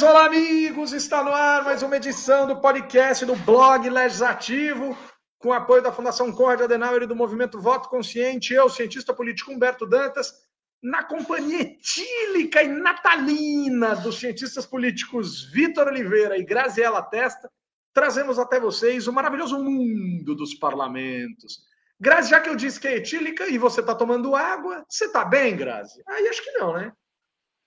olá amigos, está no ar mais uma edição do podcast do blog Legislativo, com apoio da Fundação Conrad Adenauer e do Movimento Voto Consciente, eu, cientista político Humberto Dantas, na companhia etílica e natalina dos cientistas políticos Vitor Oliveira e Graziela Testa, trazemos até vocês o maravilhoso mundo dos parlamentos. Grazi, já que eu disse que é etílica e você está tomando água, você está bem, Grazi? Aí acho que não, né?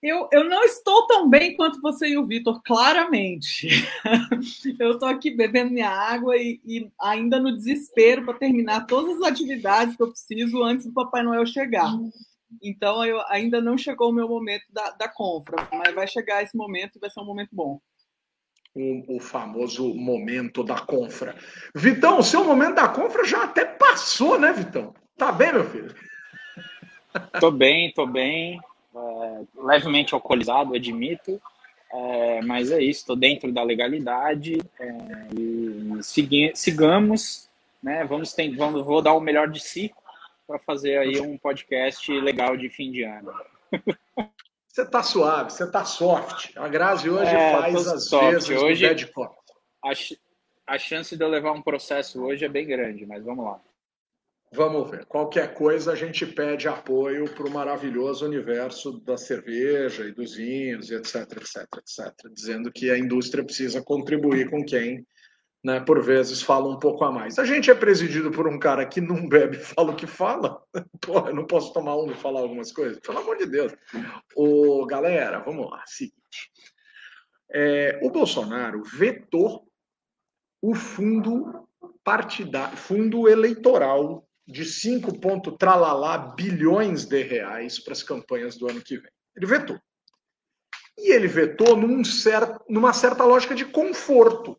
Eu, eu não estou tão bem quanto você e o Vitor, claramente. eu estou aqui bebendo minha água e, e ainda no desespero para terminar todas as atividades que eu preciso antes do Papai Noel chegar. Então, eu, ainda não chegou o meu momento da, da compra, mas vai chegar esse momento e vai ser um momento bom. O, o, famoso momento da confra. Vitão, o seu momento da confra já até passou, né, Vitão? Tá bem, meu filho? Tô bem, tô bem é, levemente alcoolizado, admito, é, mas é isso, estou dentro da legalidade é, e sigamos, né? Vamos, ter, vamos vou dar o melhor de si para fazer aí um podcast legal de fim de ano. Você tá suave, você tá soft. A Grazi hoje é, faz as soft. vezes hoje. A, a chance de eu levar um processo hoje é bem grande, mas vamos lá. Vamos ver. Qualquer coisa a gente pede apoio para o maravilhoso universo da cerveja e dos vinhos, etc, etc, etc. Dizendo que a indústria precisa contribuir com quem, né, por vezes, fala um pouco a mais. A gente é presidido por um cara que não bebe fala o que fala. Pô, eu não posso tomar um e falar algumas coisas? Pelo amor de Deus. Ô, galera, vamos lá. Seguinte. É, o Bolsonaro vetou o fundo partidário, fundo eleitoral de 5 ponto tralalá bilhões de reais para as campanhas do ano que vem. Ele vetou. E ele vetou num certo, numa certa lógica de conforto.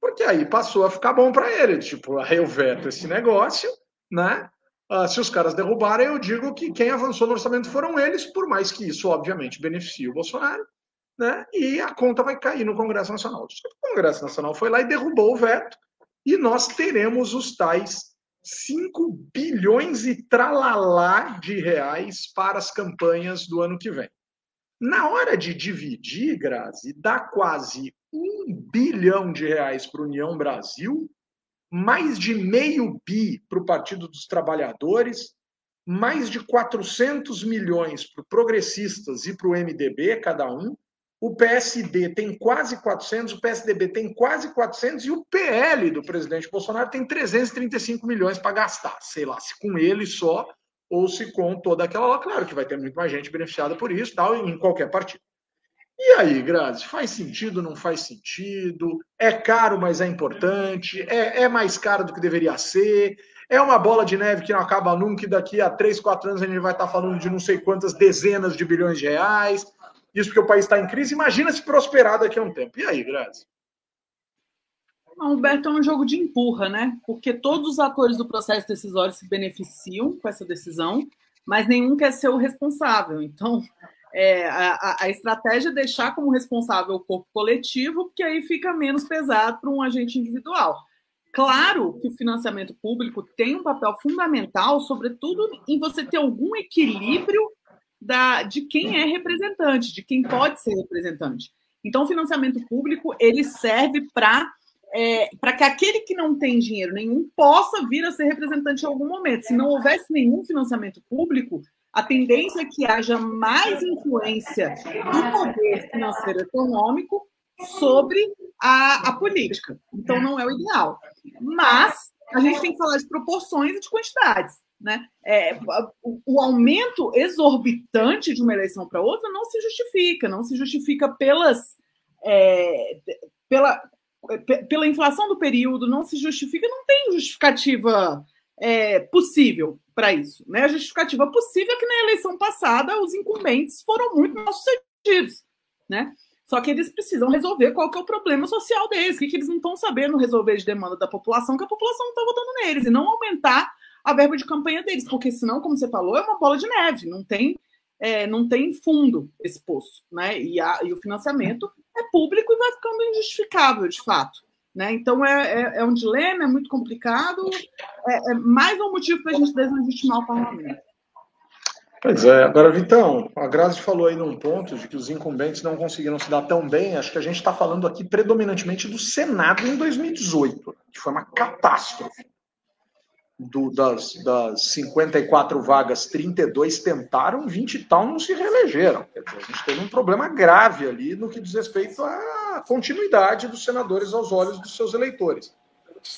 Porque aí passou a ficar bom para ele. Tipo, aí eu veto esse negócio, né? Ah, se os caras derrubarem, eu digo que quem avançou no orçamento foram eles, por mais que isso, obviamente, beneficie o Bolsonaro, né? E a conta vai cair no Congresso Nacional. O Congresso Nacional foi lá e derrubou o veto, e nós teremos os tais 5 bilhões e tralalá de reais para as campanhas do ano que vem. Na hora de dividir, Grazi, dá quase um bilhão de reais para a União Brasil, mais de meio bi para o Partido dos Trabalhadores, mais de 400 milhões para progressistas e para o MDB, cada um, o PSD tem quase 400, o PSDB tem quase 400 e o PL do presidente Bolsonaro tem 335 milhões para gastar. Sei lá, se com ele só ou se com toda aquela. Claro que vai ter muito mais gente beneficiada por isso, tal, em qualquer partido. E aí, Grazi, faz sentido, não faz sentido? É caro, mas é importante? É, é mais caro do que deveria ser? É uma bola de neve que não acaba nunca e daqui a três, quatro anos a gente vai estar falando de não sei quantas dezenas de bilhões de reais? Isso porque o país está em crise. Imagina se prosperar daqui a um tempo. E aí, Grazi? Não, Humberto, é um jogo de empurra, né? Porque todos os atores do processo decisório se beneficiam com essa decisão, mas nenhum quer ser o responsável. Então, é, a, a, estratégia é deixar como responsável o corpo coletivo, porque aí fica menos pesado para um agente individual. Claro que o financiamento público tem um papel fundamental, sobretudo em você ter algum equilíbrio da, de quem é representante, de quem pode ser representante. Então, o financiamento público ele serve para é, para que aquele que não tem dinheiro nenhum possa vir a ser representante em algum momento. Se não houvesse nenhum financiamento público, a tendência é que haja mais influência do poder financeiro econômico sobre a, a política. Então, não é o ideal. Mas a gente tem que falar de proporções e de quantidades. Né? É, o, aumento exorbitante de uma eleição para outra não se justifica, não se justifica pelas, é, pela, pela inflação do período, não se justifica, não tem justificativa é, possível para isso. Né? A justificativa possível é que na eleição passada os incumbentes foram muito mal sucedidos. Né? Só que eles precisam resolver qual que é o problema social deles, o que, que eles não estão sabendo resolver de demanda da população, que a população não está votando neles, e não aumentar a verba de campanha deles, porque senão, como você falou, é uma bola de neve, não tem, é, não tem fundo esse poço, né? E, a, e o financiamento é público e vai ficando injustificável, de fato. Né? Então é, é, é um dilema, é muito complicado, é, é mais um motivo para a gente deslegitimar o parlamento. Pois é, agora, Vitão, a Grazi falou aí num ponto de que os incumbentes não conseguiram se dar tão bem. Acho que a gente está falando aqui predominantemente do Senado em 2018, que foi uma catástrofe. Do, das, das 54 vagas, 32 tentaram, 20 e tal não se reelegeram. Dizer, a gente teve um problema grave ali no que diz respeito à continuidade dos senadores aos olhos dos seus eleitores.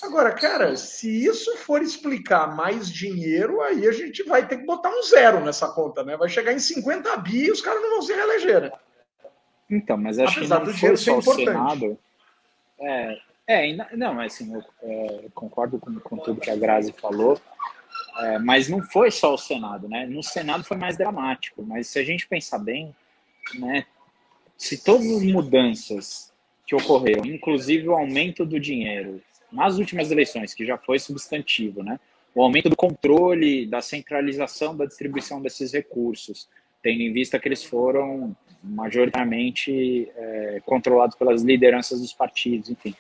Agora, cara, se isso for explicar mais dinheiro, aí a gente vai ter que botar um zero nessa conta, né? Vai chegar em 50 bi e os caras não vão se reeleger, né? Então, mas acho Apesar que não foi só o Senado. É, é, não, assim, eu é, concordo com, com, tudo que a Grazi falou, é, mas não foi só o Senado, né? No Senado foi mais dramático, mas se a gente pensar bem, né, se todas as mudanças que ocorreram, inclusive o aumento do dinheiro, nas últimas eleições, que já foi substantivo, né? O aumento do controle, da centralização da distribuição desses recursos, tendo em vista que eles foram majoritariamente é, controlados pelas lideranças dos partidos, enfim.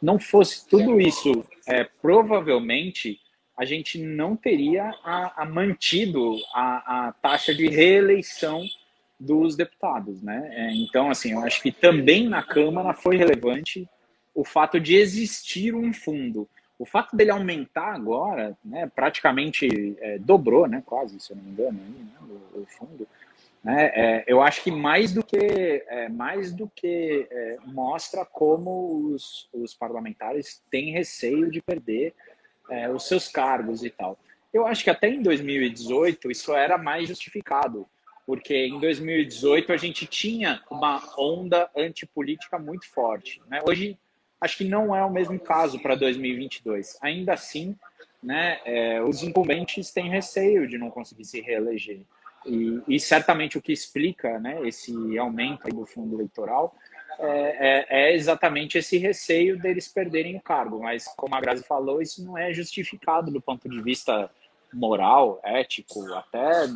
Não fosse tudo isso, é, provavelmente a gente não teria a, a mantido a, a, taxa de reeleição dos deputados, né? É, então, assim, eu acho que também na Câmara foi relevante o fato de existir um fundo. O fato dele aumentar agora, né, praticamente é, dobrou, né, quase, se eu não me engano, aí, né, o, o, fundo. Né, é, eu acho que mais do que é, mais do que é, mostra como os, os parlamentares têm receio de perder é, os seus cargos e tal. Eu acho que até em 2018 isso era mais justificado, porque em 2018 a gente tinha uma onda antipolítica muito forte. Né? Hoje acho que não é o mesmo caso para 2022. Ainda assim, né, é, os incumbentes têm receio de não conseguir se reeleger. E, e certamente o que explica né, esse aumento do fundo eleitoral é, é, é, exatamente esse receio deles perderem o cargo. Mas, como a Grazi falou, isso não é justificado do ponto de vista moral, ético, até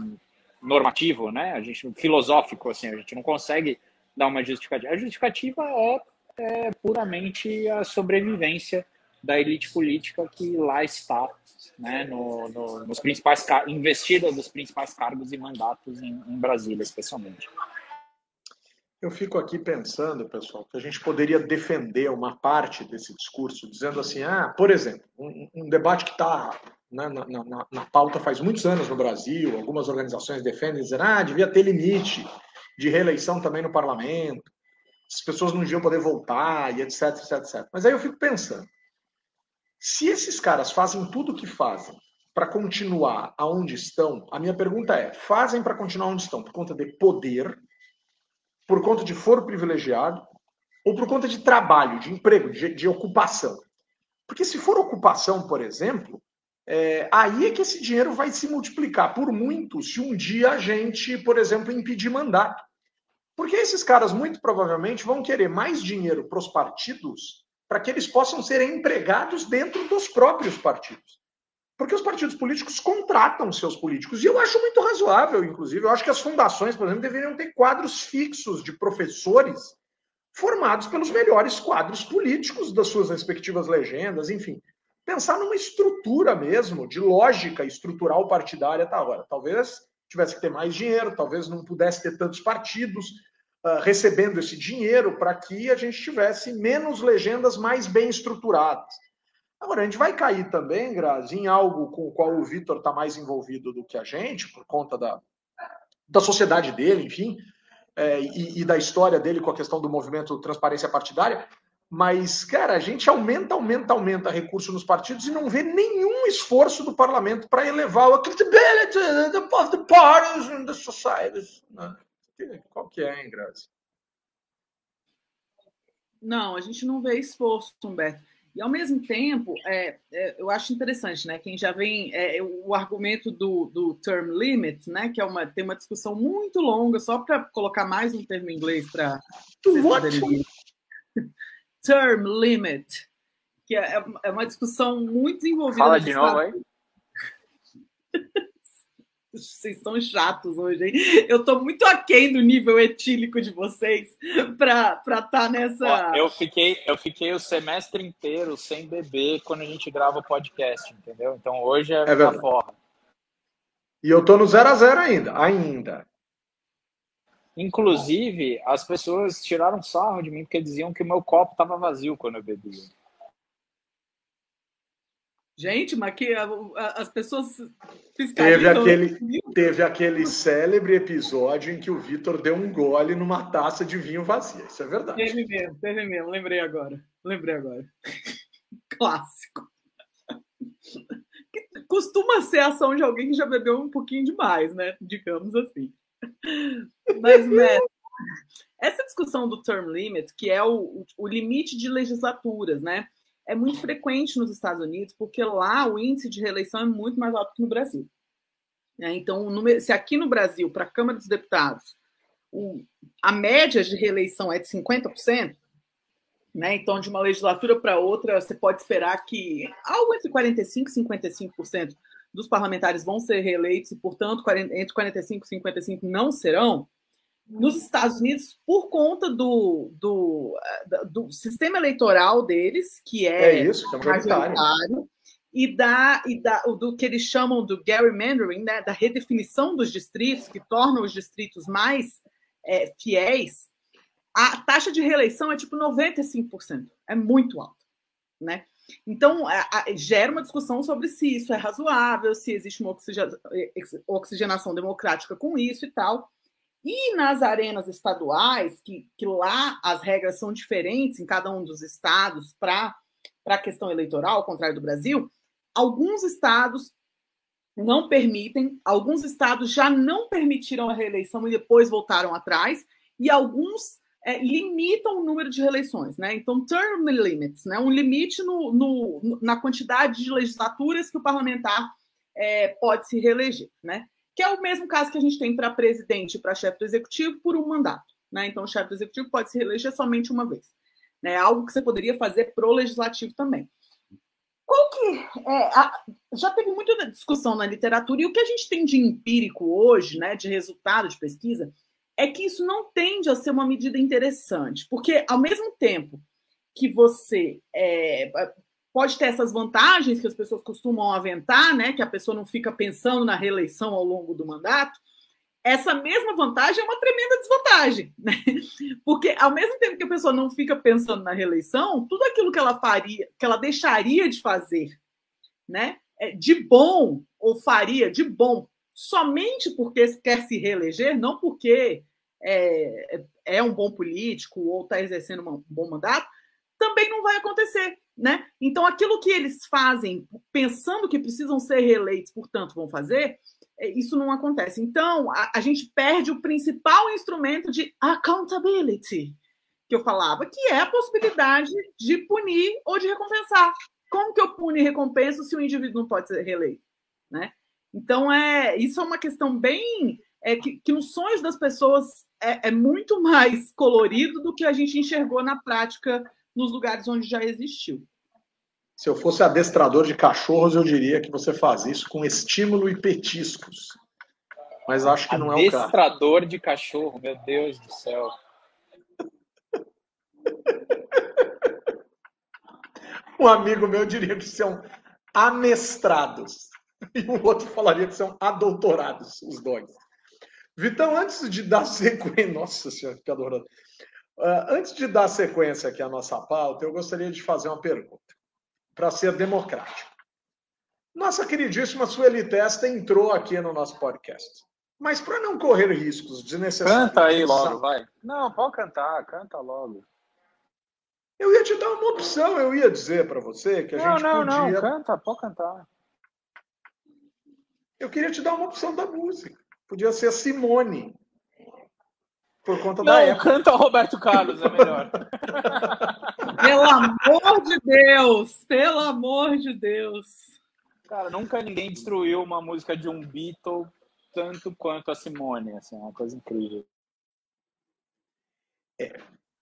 normativo, né? A gente filosófico, assim, a gente não consegue dar uma justificativa. A justificativa é é puramente a sobrevivência da elite política que lá está, né, no, no, nos principais investida dos principais cargos e mandatos em, em Brasília, especialmente. Eu fico aqui pensando, pessoal, que a gente poderia defender uma parte desse discurso, dizendo assim, ah, por exemplo, um, um debate que está né, na, na, na, pauta faz muitos anos no Brasil, algumas organizações defendem, dizendo, ah, devia ter limite de reeleição também no parlamento, as pessoas não deviam poder voltar e etc, etc, etc. Mas aí eu fico pensando, se esses caras fazem tudo o que fazem para continuar aonde estão, a minha pergunta é: fazem para continuar onde estão por conta de poder, por conta de foro privilegiado ou por conta de trabalho, de emprego, de, de ocupação? Porque se for ocupação, por exemplo, é, aí é que esse dinheiro vai se multiplicar por muito se um dia a gente, por exemplo, impedir mandato. Porque esses caras, muito provavelmente, vão querer mais dinheiro para os partidos para que eles possam ser empregados dentro dos próprios partidos. Porque os partidos políticos contratam seus políticos. E eu acho muito razoável, inclusive. Eu acho que as fundações, por exemplo, deveriam ter quadros fixos de professores formados pelos melhores quadros políticos das suas respectivas legendas, enfim. Pensar numa estrutura mesmo, de lógica estrutural partidária, tá hora. Talvez tivesse que ter mais dinheiro, talvez não pudesse ter tantos partidos, recebendo esse dinheiro para que a gente tivesse menos legendas mais bem estruturadas. Agora, a gente vai cair também, Grazi, em algo com o qual o Vitor está mais envolvido do que a gente, por conta da, da sociedade dele, enfim, é, e, e, da história dele com a questão do movimento Transparência Partidária. Mas, cara, a gente aumenta, aumenta, aumenta recurso nos partidos e não vê nenhum esforço do parlamento para elevar a credibility of the parties and the societies. Né? Qual que é, hein, Grazi? Não, a gente não vê esforço, Humberto. E ao mesmo tempo, é, é, eu acho interessante, né? Quem já vem é, o argumento do, do term limit, né? Que é uma tem uma discussão muito longa, só para colocar mais um termo em inglês para term limit, que é, é uma discussão muito desenvolvida. Fala de novo aí. Vocês estão chatos hoje, hein? Eu estou muito aquém do nível etílico de vocês para estar tá nessa. eu fiquei, eu fiquei o semestre inteiro sem beber quando a gente grava o podcast, entendeu? Então hoje é, é forra. E eu tô no 0 a 0 ainda, ainda. Inclusive, as pessoas tiraram sarro de mim porque diziam que o meu copo estava vazio quando eu bebia. Gente, mas que as pessoas teve aquele Teve aquele célebre episódio em que o Vitor deu um gole numa taça de vinho vazia. Isso é verdade. Teve mesmo, teve mesmo. Lembrei agora. Lembrei agora. Clássico. Costuma ser a ação de alguém que já bebeu um pouquinho demais, né? Digamos assim. Mas, né, essa discussão do term limit, que é o, o limite de legislaturas, né? É muito frequente nos Estados Unidos, porque lá o índice de reeleição é muito mais alto que no Brasil. É, então, se aqui no Brasil, para a Câmara dos Deputados, o, a média de reeleição é de 50%, né? então, de uma legislatura para outra, você pode esperar que algo entre 45% e 55% dos parlamentares vão ser reeleitos, e, portanto, entre 45% e 55% não serão nos Estados Unidos por conta do, do, do sistema eleitoral deles, que é, é isso, que é majoritário, e, da, e da, do que eles chamam do gerrymandering, né, da redefinição dos distritos, que tornam os distritos mais é, fiéis, a taxa de reeleição é tipo 95%. É muito alta. Né? Então, a, a, gera uma discussão sobre se isso é razoável, se existe uma oxigenação democrática com isso e tal. E nas arenas estaduais, que, que lá as regras são diferentes em cada um dos estados para a questão eleitoral, ao contrário do Brasil, alguns estados não permitem, alguns estados já não permitiram a reeleição e depois voltaram atrás, e alguns é, limitam o número de reeleições, né? Então, term limits, né? Um limite no, no, na quantidade de legislaturas que o parlamentar é, pode se reeleger, né? Que é o mesmo caso que a gente tem para presidente e para chefe do executivo por um mandato. Né? Então, o chefe do executivo pode se reeleger somente uma vez. Né? Algo que você poderia fazer para o legislativo também. Qual que é, a, já teve muita discussão na literatura e o que a gente tem de empírico hoje, né, de resultado de pesquisa, é que isso não tende a ser uma medida interessante, porque ao mesmo tempo que você é, pode ter essas vantagens que as pessoas costumam aventar, né? Que a pessoa não fica pensando na reeleição ao longo do mandato. Essa mesma vantagem é uma tremenda desvantagem, né? Porque ao mesmo tempo que a pessoa não fica pensando na reeleição, tudo aquilo que ela faria, que ela deixaria de fazer, né? É, de bom ou faria de bom somente porque quer se reeleger, não porque é, é um bom político ou está exercendo um bom mandato, também não vai acontecer. Né? Então, aquilo que eles fazem, pensando que precisam ser reeleitos, portanto, vão fazer, é, isso não acontece. Então, a, a, gente perde o principal instrumento de accountability, que eu falava, que é a possibilidade de punir ou de recompensar. Como que eu puno e recompenso se o indivíduo não pode ser reeleito? Né? Então, é, isso é uma questão bem. É, que, que nos sonhos das pessoas é, é muito mais colorido do que a gente enxergou na prática nos lugares onde já existiu. Se eu fosse adestrador de cachorros, eu diria que você faz isso com estímulo e petiscos. Mas acho que não é o caso. Adestrador de cachorro, meu Deus do céu. Um amigo meu diria que são amestrados. E o outro falaria que são adoutorados, os dois. Vitão, antes de dar sequência. Nossa senhora, que adorando. Uh, antes de dar sequência aqui à nossa pauta, eu gostaria de fazer uma pergunta para ser democrático. Nossa queridíssima Sueli Testa entrou aqui no nosso podcast. Mas para não correr riscos desnecessários. Canta aí logo, vai. Não, pode cantar, canta logo. Eu ia te dar uma opção, eu ia dizer para você que a não, gente não, podia. Não, não, canta, pode cantar. Eu queria te dar uma opção da música. Podia ser a Simone. Por conta não, da época. canta o Roberto Carlos, é melhor. Pelo amor de Deus! Pelo amor de Deus! Cara, nunca ninguém destruiu uma música de um Beatle tanto quanto a Simone. Assim, é uma coisa incrível. É,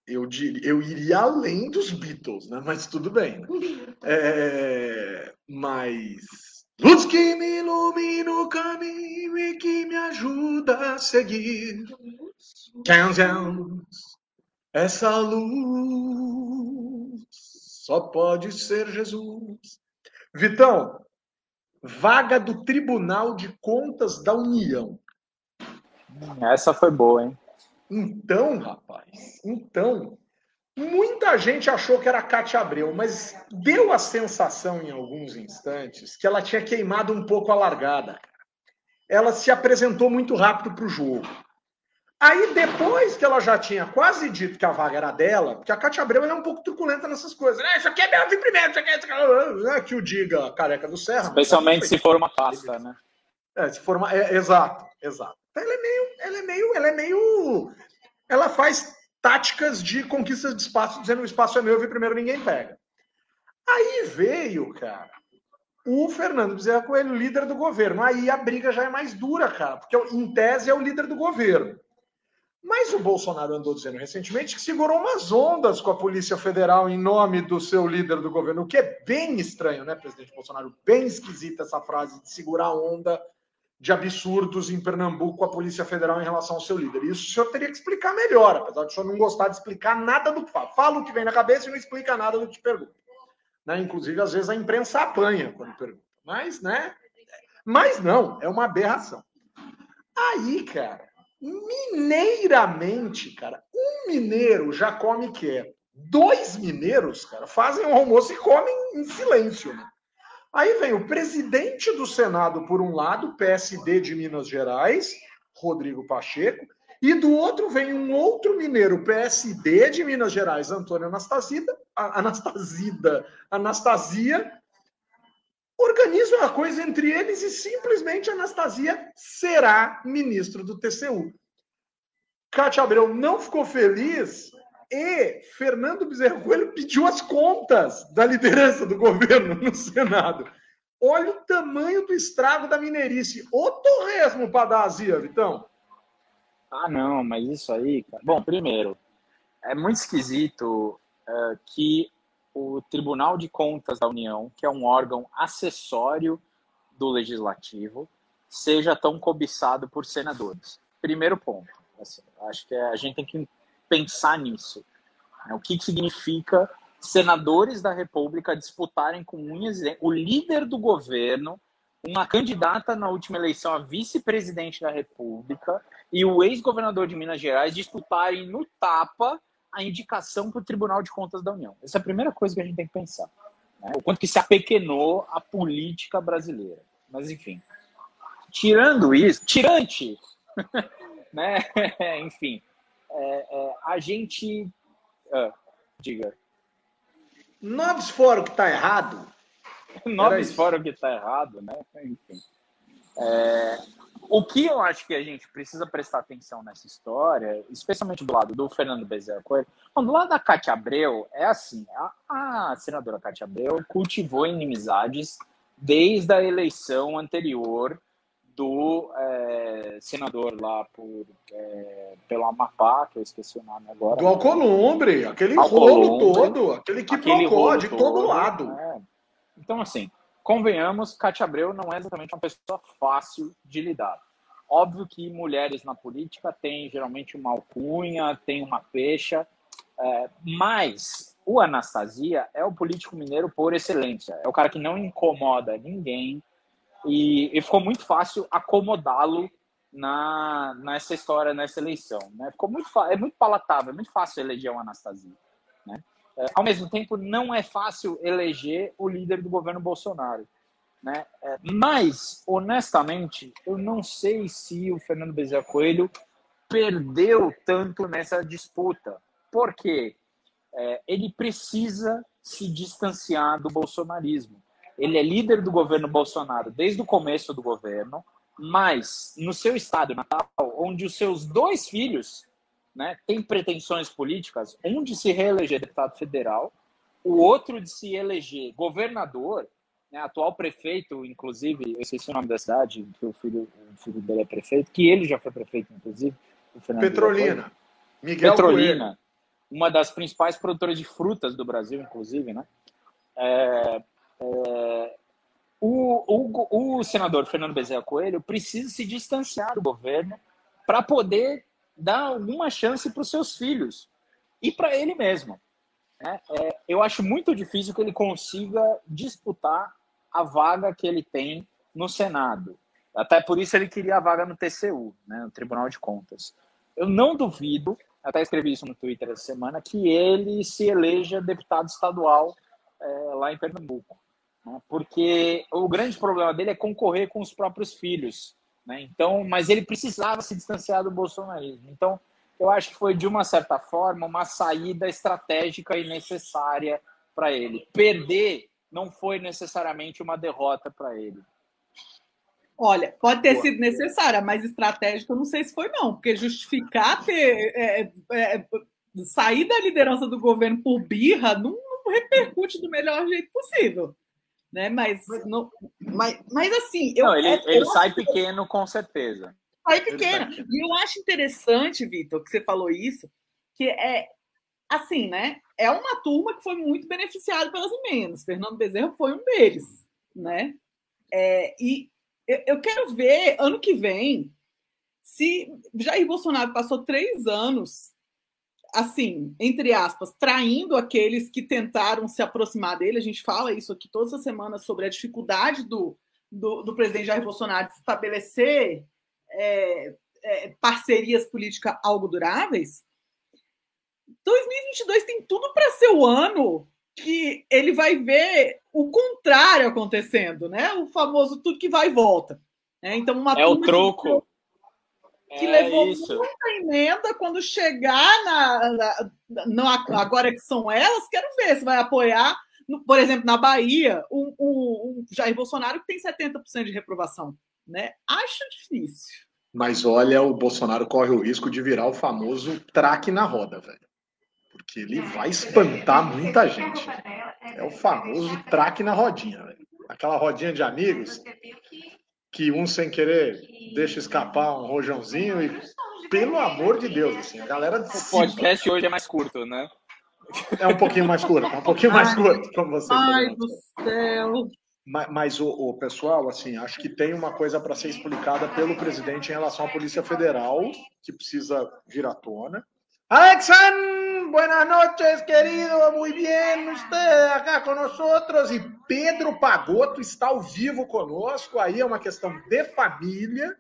eu, diria, eu iria além dos Beatles, né? Mas tudo bem. Né? É, mas. Luz que me ilumina o caminho e que me ajuda a seguir. Essa luz só pode ser Jesus. Vitão, Vaga do Tribunal de Contas da União. Essa foi boa, hein? Então, rapaz, então, muita gente achou que era Cátia Abreu, mas deu a sensação em alguns instantes que ela tinha queimado um pouco a largada. Ela se apresentou muito rápido para o jogo. Aí, depois que ela já tinha quase dito que a vaga era dela, porque a Cátia Abreu é um pouco truculenta nessas coisas. Né? Isso aqui é meu, vim primeiro, isso aqui é... Isso aqui é... que o diga careca do Serra. Especialmente se for uma pasta, né? É, se for uma... É, exato, exato. Então, ela é meio... Ela é meio... Ela é meio... Ela faz táticas de conquistas de espaço, dizendo o espaço é meu, eu vim primeiro, ninguém pega. Aí veio, cara, o Fernando Bezerra Coelho, líder do governo. Aí a briga já é mais dura, cara, porque em tese é o líder do governo. Mas o Bolsonaro andou dizendo recentemente que segurou umas ondas com a Polícia Federal em nome do seu líder do governo, o que é bem estranho, né, presidente Bolsonaro? Bem esquisita essa frase de segurar onda de absurdos em Pernambuco com a Polícia Federal em relação ao seu líder. Isso o senhor teria que explicar melhor, apesar de o senhor não gostar de explicar nada do que fala. Fala o que vem na cabeça e não explica nada do que pergunta. Né? Inclusive, às vezes a imprensa apanha quando pergunta. Mas, né? Mas não, é uma aberração. Aí, cara, mineiramente, cara, um mineiro já come que Dois mineiros, cara, fazem o almoço e comem em silêncio, né? Aí vem o presidente do Senado, por um lado, PSD de Minas Gerais, Rodrigo Pacheco, e do outro vem um outro mineiro, PSD de Minas Gerais, Antônio Anastasida, Anastasida, Anastasia, organiza uma coisa entre eles e simplesmente Anastasia será ministro do TCU. Cátia Abreu não ficou feliz e Fernando Bezerra Coelho pediu as contas da liderança do governo no Senado. Olha o tamanho do estrago da mineirice. O torresmo para dar azia, Vitão. Ah, não, mas isso aí, cara. Bom, primeiro, é muito esquisito uh, que o Tribunal de Contas da União, que é um órgão acessório do legislativo, seja tão cobiçado por senadores. Primeiro ponto. Assim, acho que a gente tem que pensar nisso. Né? O que, significa senadores da República disputarem com unhas o líder do governo, uma candidata na última eleição a vice-presidente da República e o ex-governador de Minas Gerais disputarem no tapa a indicação para o Tribunal de Contas da União. Essa é a primeira coisa que a gente tem que pensar. Né? O quanto que se apequenou a política brasileira. Mas, enfim. Tirando isso, tirante, né? enfim, é, é, a gente. Ah, diga. Noves fora o que está errado. Noves fora o que está errado, né? Enfim. É, o que eu acho que a gente precisa prestar atenção nessa história, especialmente do lado do Fernando Bezerra Coelho, bom, do lado da Cátia Abreu, é assim, a, a senadora Cátia Abreu cultivou inimizades desde a eleição anterior do é, senador lá por, é, pelo Amapá, que eu esqueci o nome agora. Do Alcolumbre, aquele rolo todo, aquele que procurou de todo, todo lado. É. Então, assim, convenhamos, Cátia Abreu não é exatamente uma pessoa fácil de lidar. Óbvio que mulheres na política têm geralmente uma alcunha, tem uma pecha, é, mas o Anastasia é o político mineiro por excelência. É o cara que não incomoda ninguém e, e ficou muito fácil acomodá-lo na, nessa história, nessa eleição. Né? Ficou muito é muito palatável, é muito fácil eleger o Anastasia. Né? É, ao mesmo tempo, não é fácil eleger o líder do governo Bolsonaro. Né? É, mas, honestamente, eu não sei se o Fernando Bezerra Coelho perdeu tanto nessa disputa. Por quê? É, ele precisa se distanciar do bolsonarismo. Ele é líder do governo Bolsonaro desde o começo do governo, mas no seu estado natal, onde os seus dois filhos né, tem pretensões políticas, um de se reeleger deputado federal, o outro de se eleger governador, né, atual prefeito, inclusive, eu esqueci o nome da cidade, que o filho, o filho dele é prefeito, que ele já foi prefeito, inclusive. Petrolina. Miguel Petrolina, Coelho. uma das principais produtoras de frutas do Brasil, inclusive, né? É, é, o, o, o senador Fernando Bezerra Coelho precisa se distanciar do governo para poder dar alguma chance para os seus filhos e para ele mesmo. Né? É, eu acho muito difícil que ele consiga disputar a vaga que ele tem no Senado. Até por isso ele queria a vaga no TCU, né, no Tribunal de Contas. Eu não duvido, até escrevi isso no Twitter essa semana, que ele se eleja deputado estadual é, lá em Pernambuco. Né, porque o grande problema dele é concorrer com os próprios filhos. Né, então, mas ele precisava se distanciar do bolsonarismo. Então, eu acho que foi, de uma certa forma, uma saída estratégica e necessária para ele. Perder não foi necessariamente uma derrota para ele. Olha, pode ter Boa. sido necessária, mas estratégica eu não sei se foi, não, porque justificar ter é, é, é sair da liderança do governo por birra não, não repercute do melhor jeito possível. Né? Mas, não, mas, mas assim. Eu, não, ele, é, ele sai pequeno, com certeza. Sai pequeno. E eu acho interessante, Vitor, que você falou isso, que é assim, né? É uma turma que foi muito beneficiada pelas emendas. Fernando Bezerra foi um deles, né? É, e eu quero ver ano que vem se Jair Bolsonaro passou três anos, assim, entre aspas, traindo aqueles que tentaram se aproximar dele. A gente fala isso aqui todas as semanas sobre a dificuldade do, do, do presidente Jair Bolsonaro de estabelecer é, é, parcerias políticas algo duráveis. 2022 tem tudo para ser o ano que ele vai ver o contrário acontecendo, né? O famoso tudo que vai e volta. Né? Então, uma é o troco. Que, é levou isso. muita emenda quando chegar na, na, na, Agora que são elas, quero ver se vai apoiar, no, por exemplo, na Bahia, o, o, o Jair Bolsonaro que tem 70% de reprovação. Né? Acho difícil. Mas olha, o Bolsonaro corre o risco de virar o famoso traque na roda, velho porque ele vai espantar muita gente. É o famoso traque na rodinha, velho. Aquela rodinha de amigos que um sem querer deixa escapar um rojãozinho e, pelo amor de Deus, assim, a galera. O podcast hoje é mais curto, né? É um pouquinho mais curto, é um pouquinho mais curto, como vocês Ai do céu! Mas, mas o, o, pessoal, assim, acho que tem uma coisa para ser explicada pelo presidente em relação à Polícia Federal que precisa vir à tona. Alexandre! Buenas noches, querido. Muy bien, usted acá com nosotros. E Pedro Pagoto está ao vivo conosco. Aí é uma questão de família,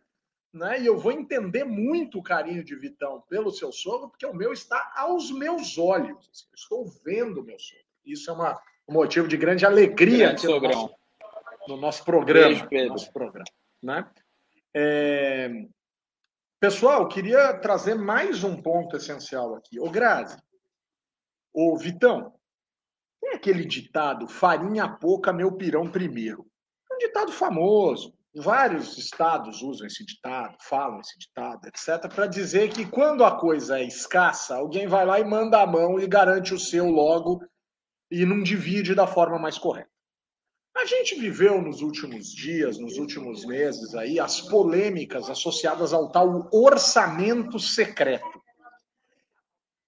né? E eu vou entender muito o carinho de Vitão pelo seu sogro, porque o meu está aos meus olhos. Assim, estou vendo o meu sogro. Isso é uma, um motivo de grande alegria grande no, nosso, no nosso programa. Beijo, nosso programa né? É... Pessoal, queria trazer mais um ponto essencial aqui. O Grazi, Ô, Vitão, tem aquele ditado, farinha pouca, meu pirão primeiro. É um ditado famoso. Vários estados usam esse ditado, falam esse ditado, etc., para dizer que quando a coisa é escassa, alguém vai lá e manda a mão e garante o seu logo e não divide da forma mais correta. A gente viveu nos últimos dias, nos últimos meses aí, as polêmicas associadas ao tal orçamento secreto.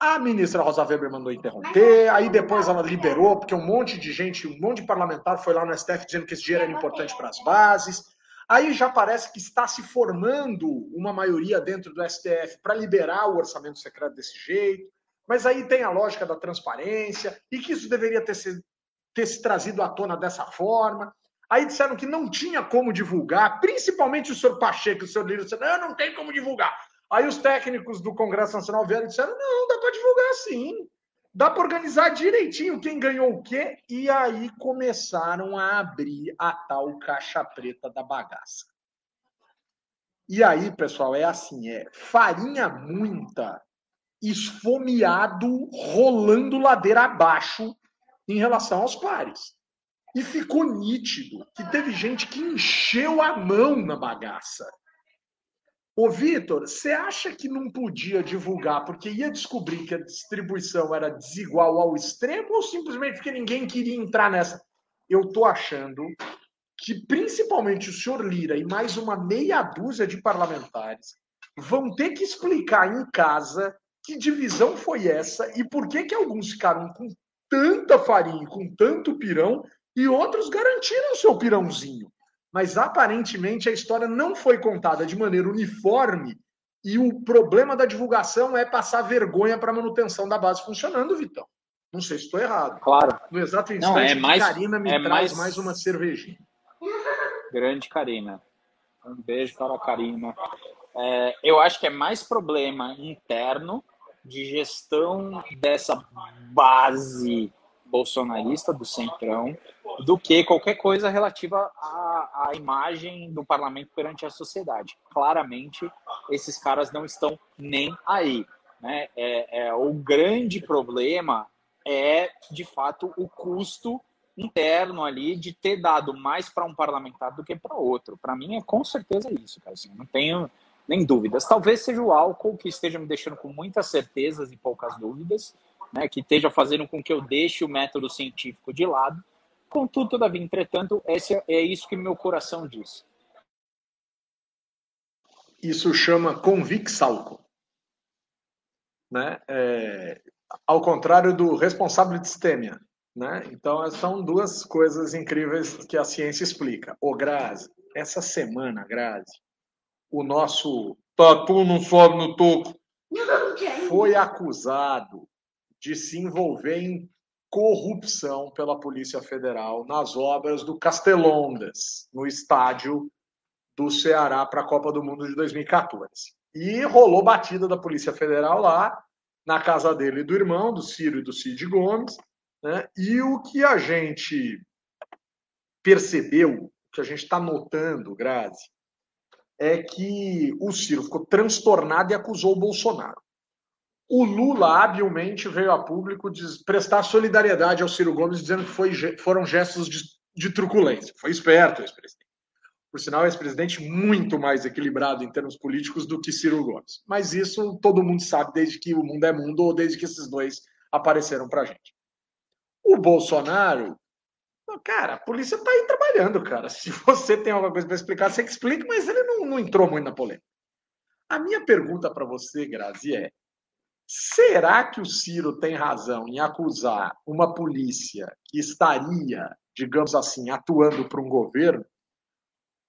A ministra Rosa Weber mandou interromper, aí depois ela liberou, porque um monte de gente, um monte de parlamentar foi lá no STF dizendo que esse dinheiro era importante para as bases. Aí já parece que está se formando uma maioria dentro do STF para liberar o orçamento secreto desse jeito. Mas aí tem a lógica da transparência e que isso deveria ter se, ter se trazido à tona dessa forma. Aí disseram que não tinha como divulgar, principalmente o senhor Pacheco, o senhor Lira, disseram, não, não tem como divulgar. Aí os técnicos do Congresso Nacional vieram e disseram: não, dá para divulgar sim. Dá para organizar direitinho quem ganhou o quê. E aí começaram a abrir a tal caixa preta da bagaça. E aí, pessoal, é assim: é farinha muita, esfomeado, rolando ladeira abaixo em relação aos pares. E ficou nítido que teve gente que encheu a mão na bagaça. Ô, Vitor, você acha que não podia divulgar porque ia descobrir que a distribuição era desigual ao extremo ou simplesmente porque ninguém queria entrar nessa? Eu tô achando que principalmente o senhor Lira e mais uma meia dúzia de parlamentares vão ter que explicar em casa que divisão foi essa e por que que alguns ficaram com tanta farinha, com tanto pirão e outros garantiram seu pirãozinho mas aparentemente a história não foi contada de maneira uniforme e o problema da divulgação é passar vergonha para a manutenção da base funcionando, Vitão. Não sei se estou errado. Claro. No exato instante, não, é mais, Karina me é traz mais... mais uma cervejinha. Grande Karina. Um beijo para a Karina. É, eu acho que é mais problema interno de gestão dessa base bolsonarista do Centrão do que qualquer coisa relativa à, à imagem do parlamento perante a sociedade. Claramente, esses caras não estão nem aí. Né? É, é, o grande problema é, de fato, o custo interno ali de ter dado mais para um parlamentar do que para outro. Para mim é com certeza isso, cara. Assim, não tenho nem dúvidas. Talvez seja o álcool que esteja me deixando com muitas certezas e poucas dúvidas, né, que esteja fazendo com que eu deixe o método científico de lado. Contudo, todavia, entretanto, esse é, é isso que meu coração diz. Isso chama convicsalco. Né? É, ao contrário do responsável de sistema. Né? Então, são duas coisas incríveis que a ciência explica. O Grazi, essa semana, Grazi, o nosso tatu não sobe no toco foi acusado de se envolver em corrupção pela Polícia Federal nas obras do Castelondas, no estádio do Ceará para a Copa do Mundo de 2014. E rolou batida da Polícia Federal lá, na casa dele e do irmão, do Ciro e do Cid Gomes. Né? E o que a gente percebeu, o que a gente está notando, Grazi, é que o Ciro ficou transtornado e acusou o Bolsonaro. O Lula habilmente veio a público prestar solidariedade ao Ciro Gomes, dizendo que foi, foram gestos de, de truculência. Foi esperto esse presidente. Por sinal, esse presidente muito mais equilibrado em termos políticos do que Ciro Gomes. Mas isso todo mundo sabe desde que o mundo é mundo ou desde que esses dois apareceram para gente. O Bolsonaro, cara, a polícia está aí trabalhando, cara. Se você tem alguma coisa para explicar, você explica, mas ele não, não entrou muito na polêmica. A minha pergunta para você, Grazi, é: Será que o Ciro tem razão em acusar uma polícia que estaria, digamos assim, atuando para um governo?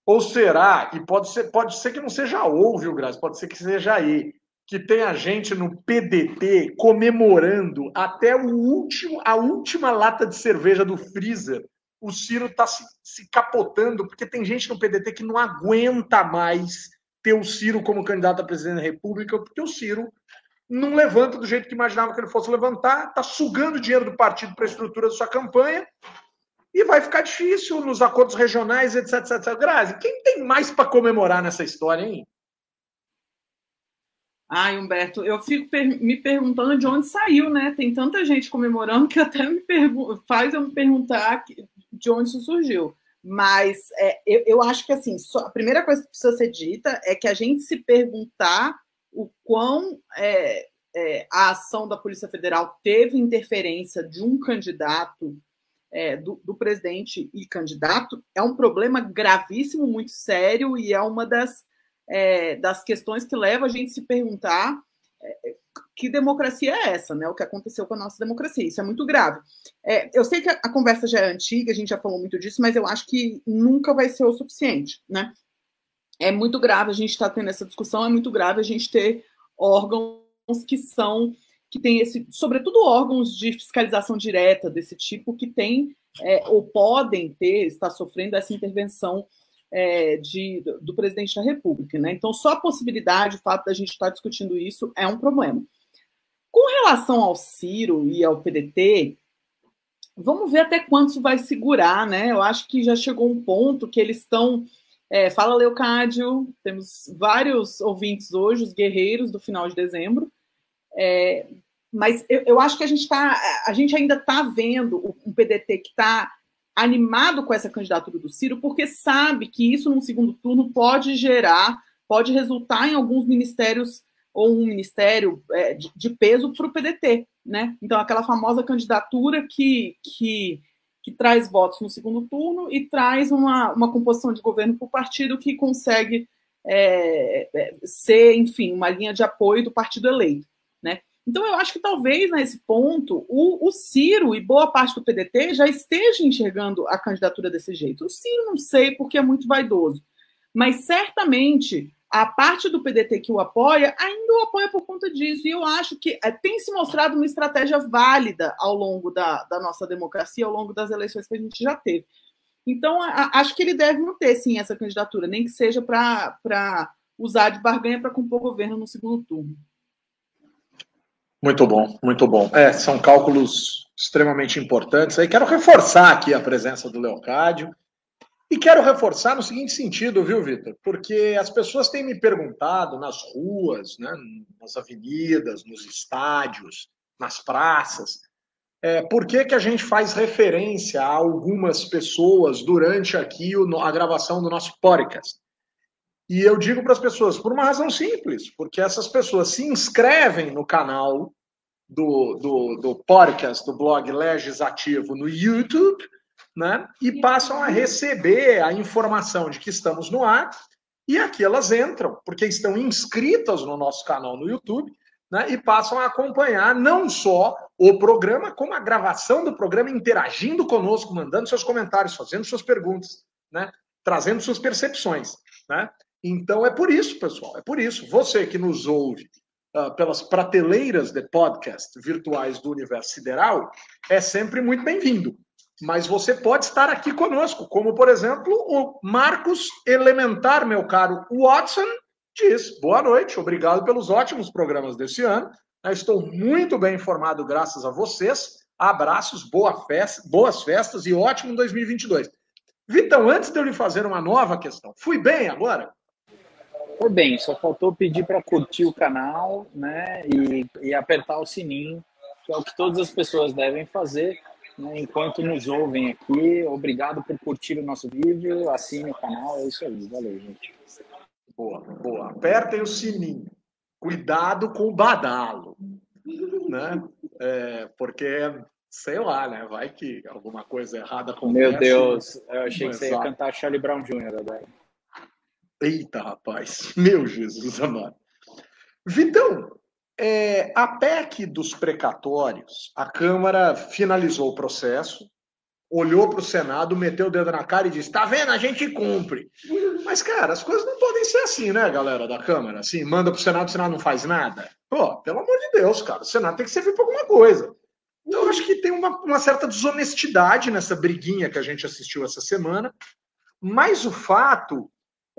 Ou será, e pode ser, pode ser que não seja ou, viu, Graça? Pode ser que seja aí, que tenha gente no PDT comemorando até o último, a última lata de cerveja do freezer. O Ciro está se, se capotando, porque tem gente no PDT que não aguenta mais ter o Ciro como candidato a presidente da República, porque o Ciro não levanta do jeito que imaginava que ele fosse levantar, está sugando dinheiro do partido para a estrutura da sua campanha e vai ficar difícil nos acordos regionais, etc, etc, etc. Grazi, quem tem mais para comemorar nessa história, hein? Ai, Humberto, eu fico me perguntando de onde saiu, né? Tem tanta gente comemorando que até me faz eu me perguntar de onde isso surgiu. Mas é, eu, eu, acho que assim, a primeira coisa que precisa ser dita é que a gente se perguntar o quão é, é, a ação da Polícia Federal teve interferência de um candidato, é, do, do, presidente e candidato, é um problema gravíssimo, muito sério, e é uma das, é, das questões que leva a gente a se perguntar é, que democracia é essa, né? O que aconteceu com a nossa democracia. Isso é muito grave. É, eu sei que a, a, conversa já é antiga, a gente já falou muito disso, mas eu acho que nunca vai ser o suficiente, né? É muito grave a gente estar tá tendo essa discussão, é muito grave a gente ter órgãos que são, que tem esse, sobretudo órgãos de fiscalização direta desse tipo, que tem é, ou podem ter, estar sofrendo essa intervenção é, de, do, presidente da República. Né? Então, só a possibilidade, o fato da gente estar discutindo isso é um problema. Com relação ao Ciro e ao PDT, vamos ver até quanto isso vai segurar, né? Eu acho que já chegou um ponto que eles estão é, fala Leocádio, temos vários ouvintes hoje, os guerreiros do final de dezembro. É, mas eu, eu, acho que a gente tá, a gente ainda está vendo um PDT que está animado com essa candidatura do Ciro, porque sabe que isso no segundo turno pode gerar, pode resultar em alguns ministérios ou um ministério é, de, de, peso para o PDT, né? Então aquela famosa candidatura que, que que traz votos no segundo turno e traz uma, uma composição de governo por partido que consegue é, é, ser, enfim, uma linha de apoio do partido eleito. Né? Então, eu acho que talvez nesse ponto o, o, Ciro e boa parte do PDT já esteja enxergando a candidatura desse jeito. O Ciro não sei porque é muito vaidoso, mas certamente a parte do PDT que o apoia ainda o apoia por conta disso. E eu acho que é, tem se mostrado uma estratégia válida ao longo da, da nossa democracia, ao longo das eleições que a gente já teve. Então, a, acho que ele deve manter, sim, essa candidatura, nem que seja para usar de barganha para compor governo no segundo turno. Muito bom, muito bom. É, são cálculos extremamente importantes. Aí quero reforçar aqui a presença do Leocádio. E quero reforçar no seguinte sentido, viu, Vitor? Porque as pessoas têm me perguntado nas ruas, né, nas avenidas, nos estádios, nas praças, é, por que, que a gente faz referência a algumas pessoas durante aqui o, a gravação do nosso podcast. E eu digo para as pessoas, por uma razão simples, porque essas pessoas se inscrevem no canal do, do, do podcast, do blog Legislativo no YouTube, né? E passam a receber a informação de que estamos no ar, e aqui elas entram, porque estão inscritas no nosso canal no YouTube, né? E passam a acompanhar não só o programa, como a gravação do programa, interagindo conosco, mandando seus comentários, fazendo suas perguntas, né? Trazendo suas percepções, né? Então é por isso, pessoal, é por isso. Você que nos ouve uh, pelas prateleiras de podcast virtuais do Universo Sideral é sempre muito bem-vindo mas você pode estar aqui conosco, como por exemplo o Marcos Elementar, meu caro Watson, diz: boa noite, obrigado pelos ótimos programas desse ano. estou muito bem informado, graças a vocês. Abraços, boa festa, boas festas e ótimo 2022. Vitão, antes de eu lhe fazer uma nova questão, fui bem agora? Foi bem, só faltou pedir para curtir o canal né, e, e apertar o sininho, que é o que todas as pessoas devem fazer enquanto nos ouvem aqui. Obrigado por curtir o nosso vídeo, assine o canal, é isso aí. Valeu, gente. Boa, boa. Apertem o sininho. Cuidado com o badalo, né? É, porque, sei lá, né? Vai que alguma coisa errada acontece. Meu Deus, eu achei que você ia cantar Charlie Brown Jr. agora. Eita, rapaz. Meu Jesus amado. Vitão, é, a PEC dos precatórios, a Câmara finalizou o processo, olhou para o Senado, meteu o dedo na cara e disse: está vendo? A gente cumpre. Mas, cara, as coisas não podem ser assim, né, galera da Câmara? Assim, manda para o Senado, o Senado não faz nada. Pô, pelo amor de Deus, cara, o Senado tem que servir para alguma coisa. Então, eu acho que tem uma, uma certa desonestidade nessa briguinha que a gente assistiu essa semana. Mas o fato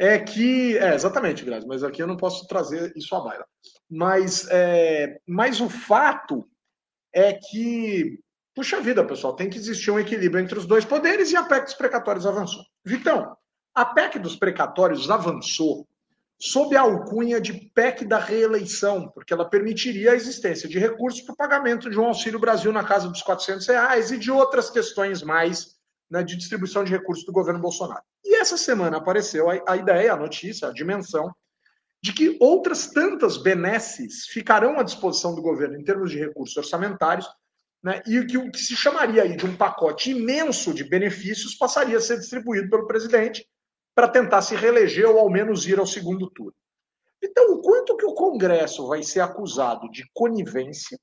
é que. É, exatamente, Grazi, mas aqui eu não posso trazer isso à baila. Mas, é, mas o fato é que, puxa vida, pessoal, tem que existir um equilíbrio entre os dois poderes e a PEC dos precatórios avançou. Vitão, a PEC dos precatórios avançou sob a alcunha de PEC da reeleição, porque ela permitiria a existência de recursos para o pagamento de um Auxílio Brasil na casa dos 400 reais e de outras questões mais né, de distribuição de recursos do governo Bolsonaro. Essa semana apareceu a, a ideia, a notícia, a dimensão de que outras tantas benesses ficarão à disposição do governo em termos de recursos orçamentários, né, e que o que se chamaria aí de um pacote imenso de benefícios passaria a ser distribuído pelo presidente para tentar se reeleger ou ao menos ir ao segundo turno. Então, o quanto que o Congresso vai ser acusado de conivência,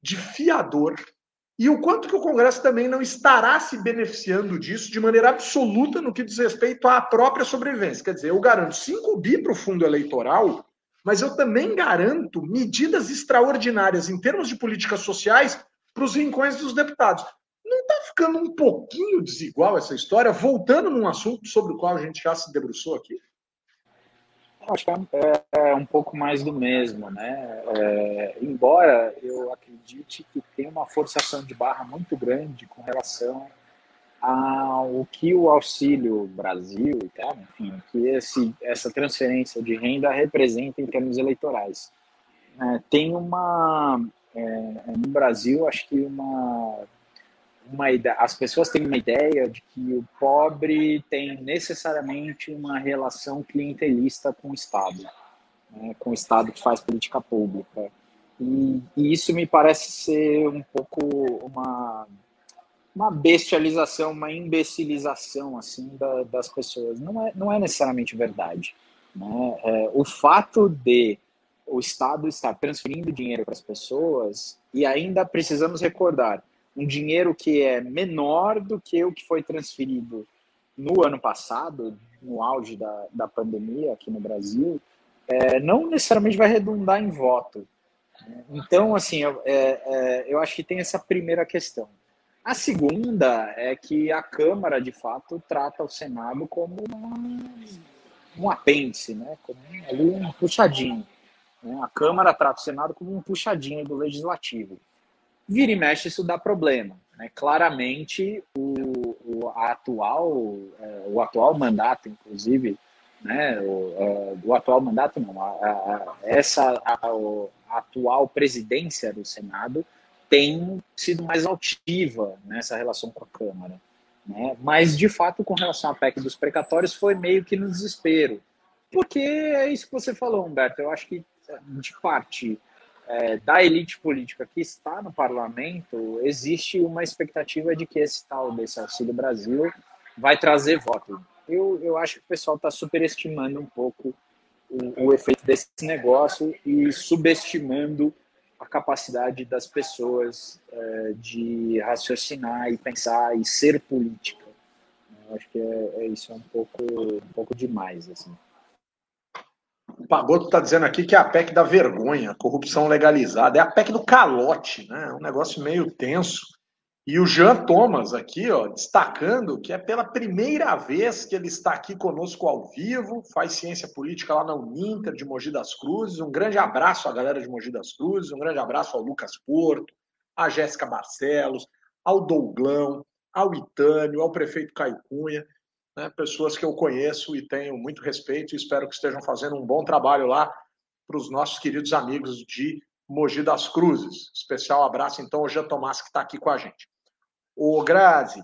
de fiador e o quanto que o Congresso também não estará se beneficiando disso de maneira absoluta no que diz respeito à própria sobrevivência. Quer dizer, eu garanto 5 bi para o fundo eleitoral, mas eu também garanto medidas extraordinárias em termos de políticas sociais para os rincões dos deputados. Não está ficando um pouquinho desigual essa história, voltando num assunto sobre o qual a gente já se debruçou aqui? Acho que é, é, um pouco mais do mesmo, né? É, embora eu acredite que tem uma forçação de barra muito grande com relação ao que o Auxílio Brasil, tá? enfim, que esse, essa transferência de renda representa em termos eleitorais. É, tem uma, é, no Brasil, acho que uma uma ideia, as pessoas têm uma ideia de que o pobre tem necessariamente uma relação clientelista com o Estado, né, com o Estado que faz política pública. E, e, isso me parece ser um pouco uma, uma bestialização, uma imbecilização assim da, das pessoas. Não é, não é necessariamente verdade. Né? É, o fato de o Estado estar transferindo dinheiro para as pessoas, e ainda precisamos recordar, um dinheiro que é menor do que o que foi transferido no ano passado, no auge da, da pandemia aqui no Brasil, é, não necessariamente vai redundar em voto. Então, assim, eu, é, é, eu acho que tem essa primeira questão. A segunda é que a Câmara, de fato, trata o Senado como uma, um apêndice, né? como ali um puxadinho. Né? A Câmara trata o Senado como um puxadinho do Legislativo. Vira e mexe, isso dá problema. Né? Claramente, o, o, atual, é, o atual mandato, inclusive, né? o, é, o atual mandato não, a, a, essa a, a atual presidência do Senado tem sido mais altiva nessa relação com a Câmara. Né? Mas, de fato, com relação à PEC dos precatórios, foi meio que no desespero. Porque é isso que você falou, Humberto. Eu acho que, de parte é, da elite política que está no parlamento, existe uma expectativa de que esse tal desse Auxílio Brasil vai trazer voto. Eu, eu acho que o pessoal está superestimando um pouco o, o efeito desse negócio e subestimando a capacidade das pessoas é, de raciocinar e pensar e ser política. Eu acho que é, é isso é um pouco, um pouco demais. Assim. O Pagoto está dizendo aqui que é a PEC da vergonha, corrupção legalizada. É a PEC do calote, né? Um negócio meio tenso. E o Jean Thomas aqui, ó, destacando que é pela primeira vez que ele está aqui conosco ao vivo, faz ciência política lá na Uninter de Mogi das Cruzes. Um grande abraço à galera de Mogi das Cruzes, um grande abraço ao Lucas Porto, à Jéssica Barcelos, ao Douglão, ao Itânio, ao prefeito Caio Cunha, né, pessoas que eu conheço e tenho muito respeito e espero que estejam fazendo um bom trabalho lá para os nossos queridos amigos de Mogi das Cruzes. Especial abraço, então, ao Jean Tomás, que está aqui com a gente. O Grazi,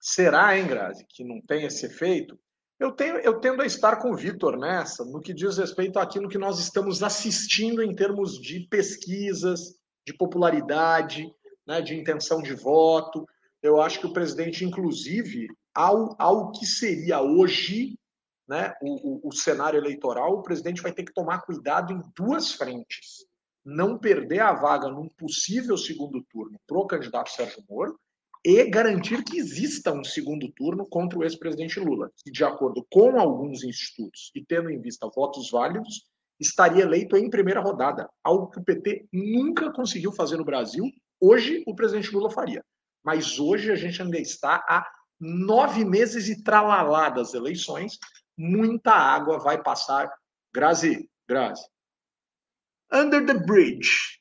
será, hein, Grazi, que não tem esse efeito? Eu, tenho, eu tendo a estar com o Vitor nessa, no que diz respeito àquilo que nós estamos assistindo em termos de pesquisas, de popularidade, né, de intenção de voto. Eu acho que o presidente, inclusive, ao, ao que seria hoje né, o, o, o cenário eleitoral, o presidente vai ter que tomar cuidado em duas frentes não perder a vaga num possível segundo turno para o candidato Sérgio Moro e garantir que exista um segundo turno contra o ex-presidente Lula, que, de acordo com alguns institutos e tendo em vista votos válidos, estaria eleito em primeira rodada, algo que o PT nunca conseguiu fazer no Brasil. Hoje, o presidente Lula faria. Mas hoje a gente ainda está a nove meses e tralalá das eleições. Muita água vai passar. Grazi, Grazi, Under the Bridge.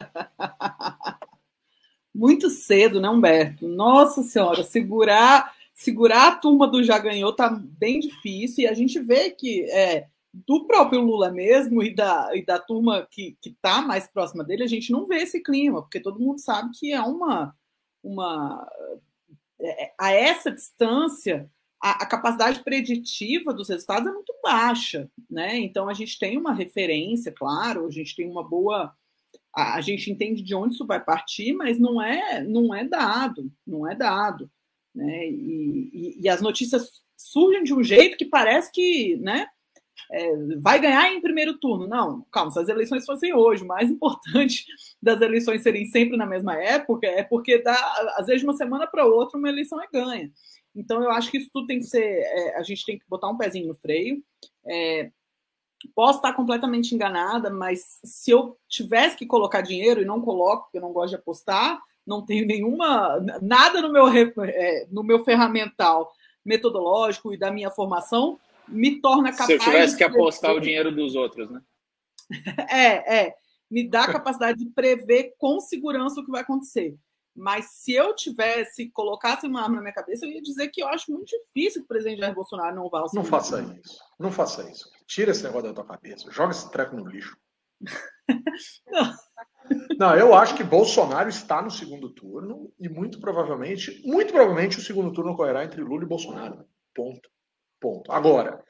Muito cedo, né, Humberto? Nossa Senhora, segurar segurar a turma do já ganhou tá bem difícil e a gente vê que é, do próprio Lula mesmo e da, e da turma que está mais próxima dele, a gente não vê esse clima, porque todo mundo sabe que é uma. uma a essa distância, a, a, capacidade preditiva dos resultados é muito baixa, né? Então a gente tem uma referência, claro, a gente tem uma boa, a, a, gente entende de onde isso vai partir, mas não é, não é dado, não é dado, né? E, e, e as notícias surgem de um jeito que parece que, né? É, vai ganhar em primeiro turno. Não, calma, se as eleições fossem hoje, o mais importante das eleições serem sempre na mesma época é porque, dá, às vezes, de uma semana para outra, uma eleição é ganha. Então, eu acho que isso tudo tem que ser. É, a gente tem que botar um pezinho no freio. É, posso estar completamente enganada, mas se eu tivesse que colocar dinheiro e não coloco, porque eu não gosto de apostar, não tenho nenhuma. nada no meu, é, no meu ferramental metodológico e da minha formação me torna capaz. Se eu tivesse que apostar o dinheiro dos outros, né? é, é. Me dá a capacidade de prever com segurança o que vai acontecer. Mas se eu tivesse, colocasse uma arma na minha cabeça, eu ia dizer que eu acho muito difícil que o presidente Jair Bolsonaro não vá ao Não faça isso. Não faça isso. Tira esse negócio da tua cabeça. Joga esse treco no lixo. não. não, eu acho que Bolsonaro está no segundo turno e muito provavelmente, muito provavelmente o segundo turno ocorrerá entre Lula e Bolsonaro. Ponto. Ponto. Agora,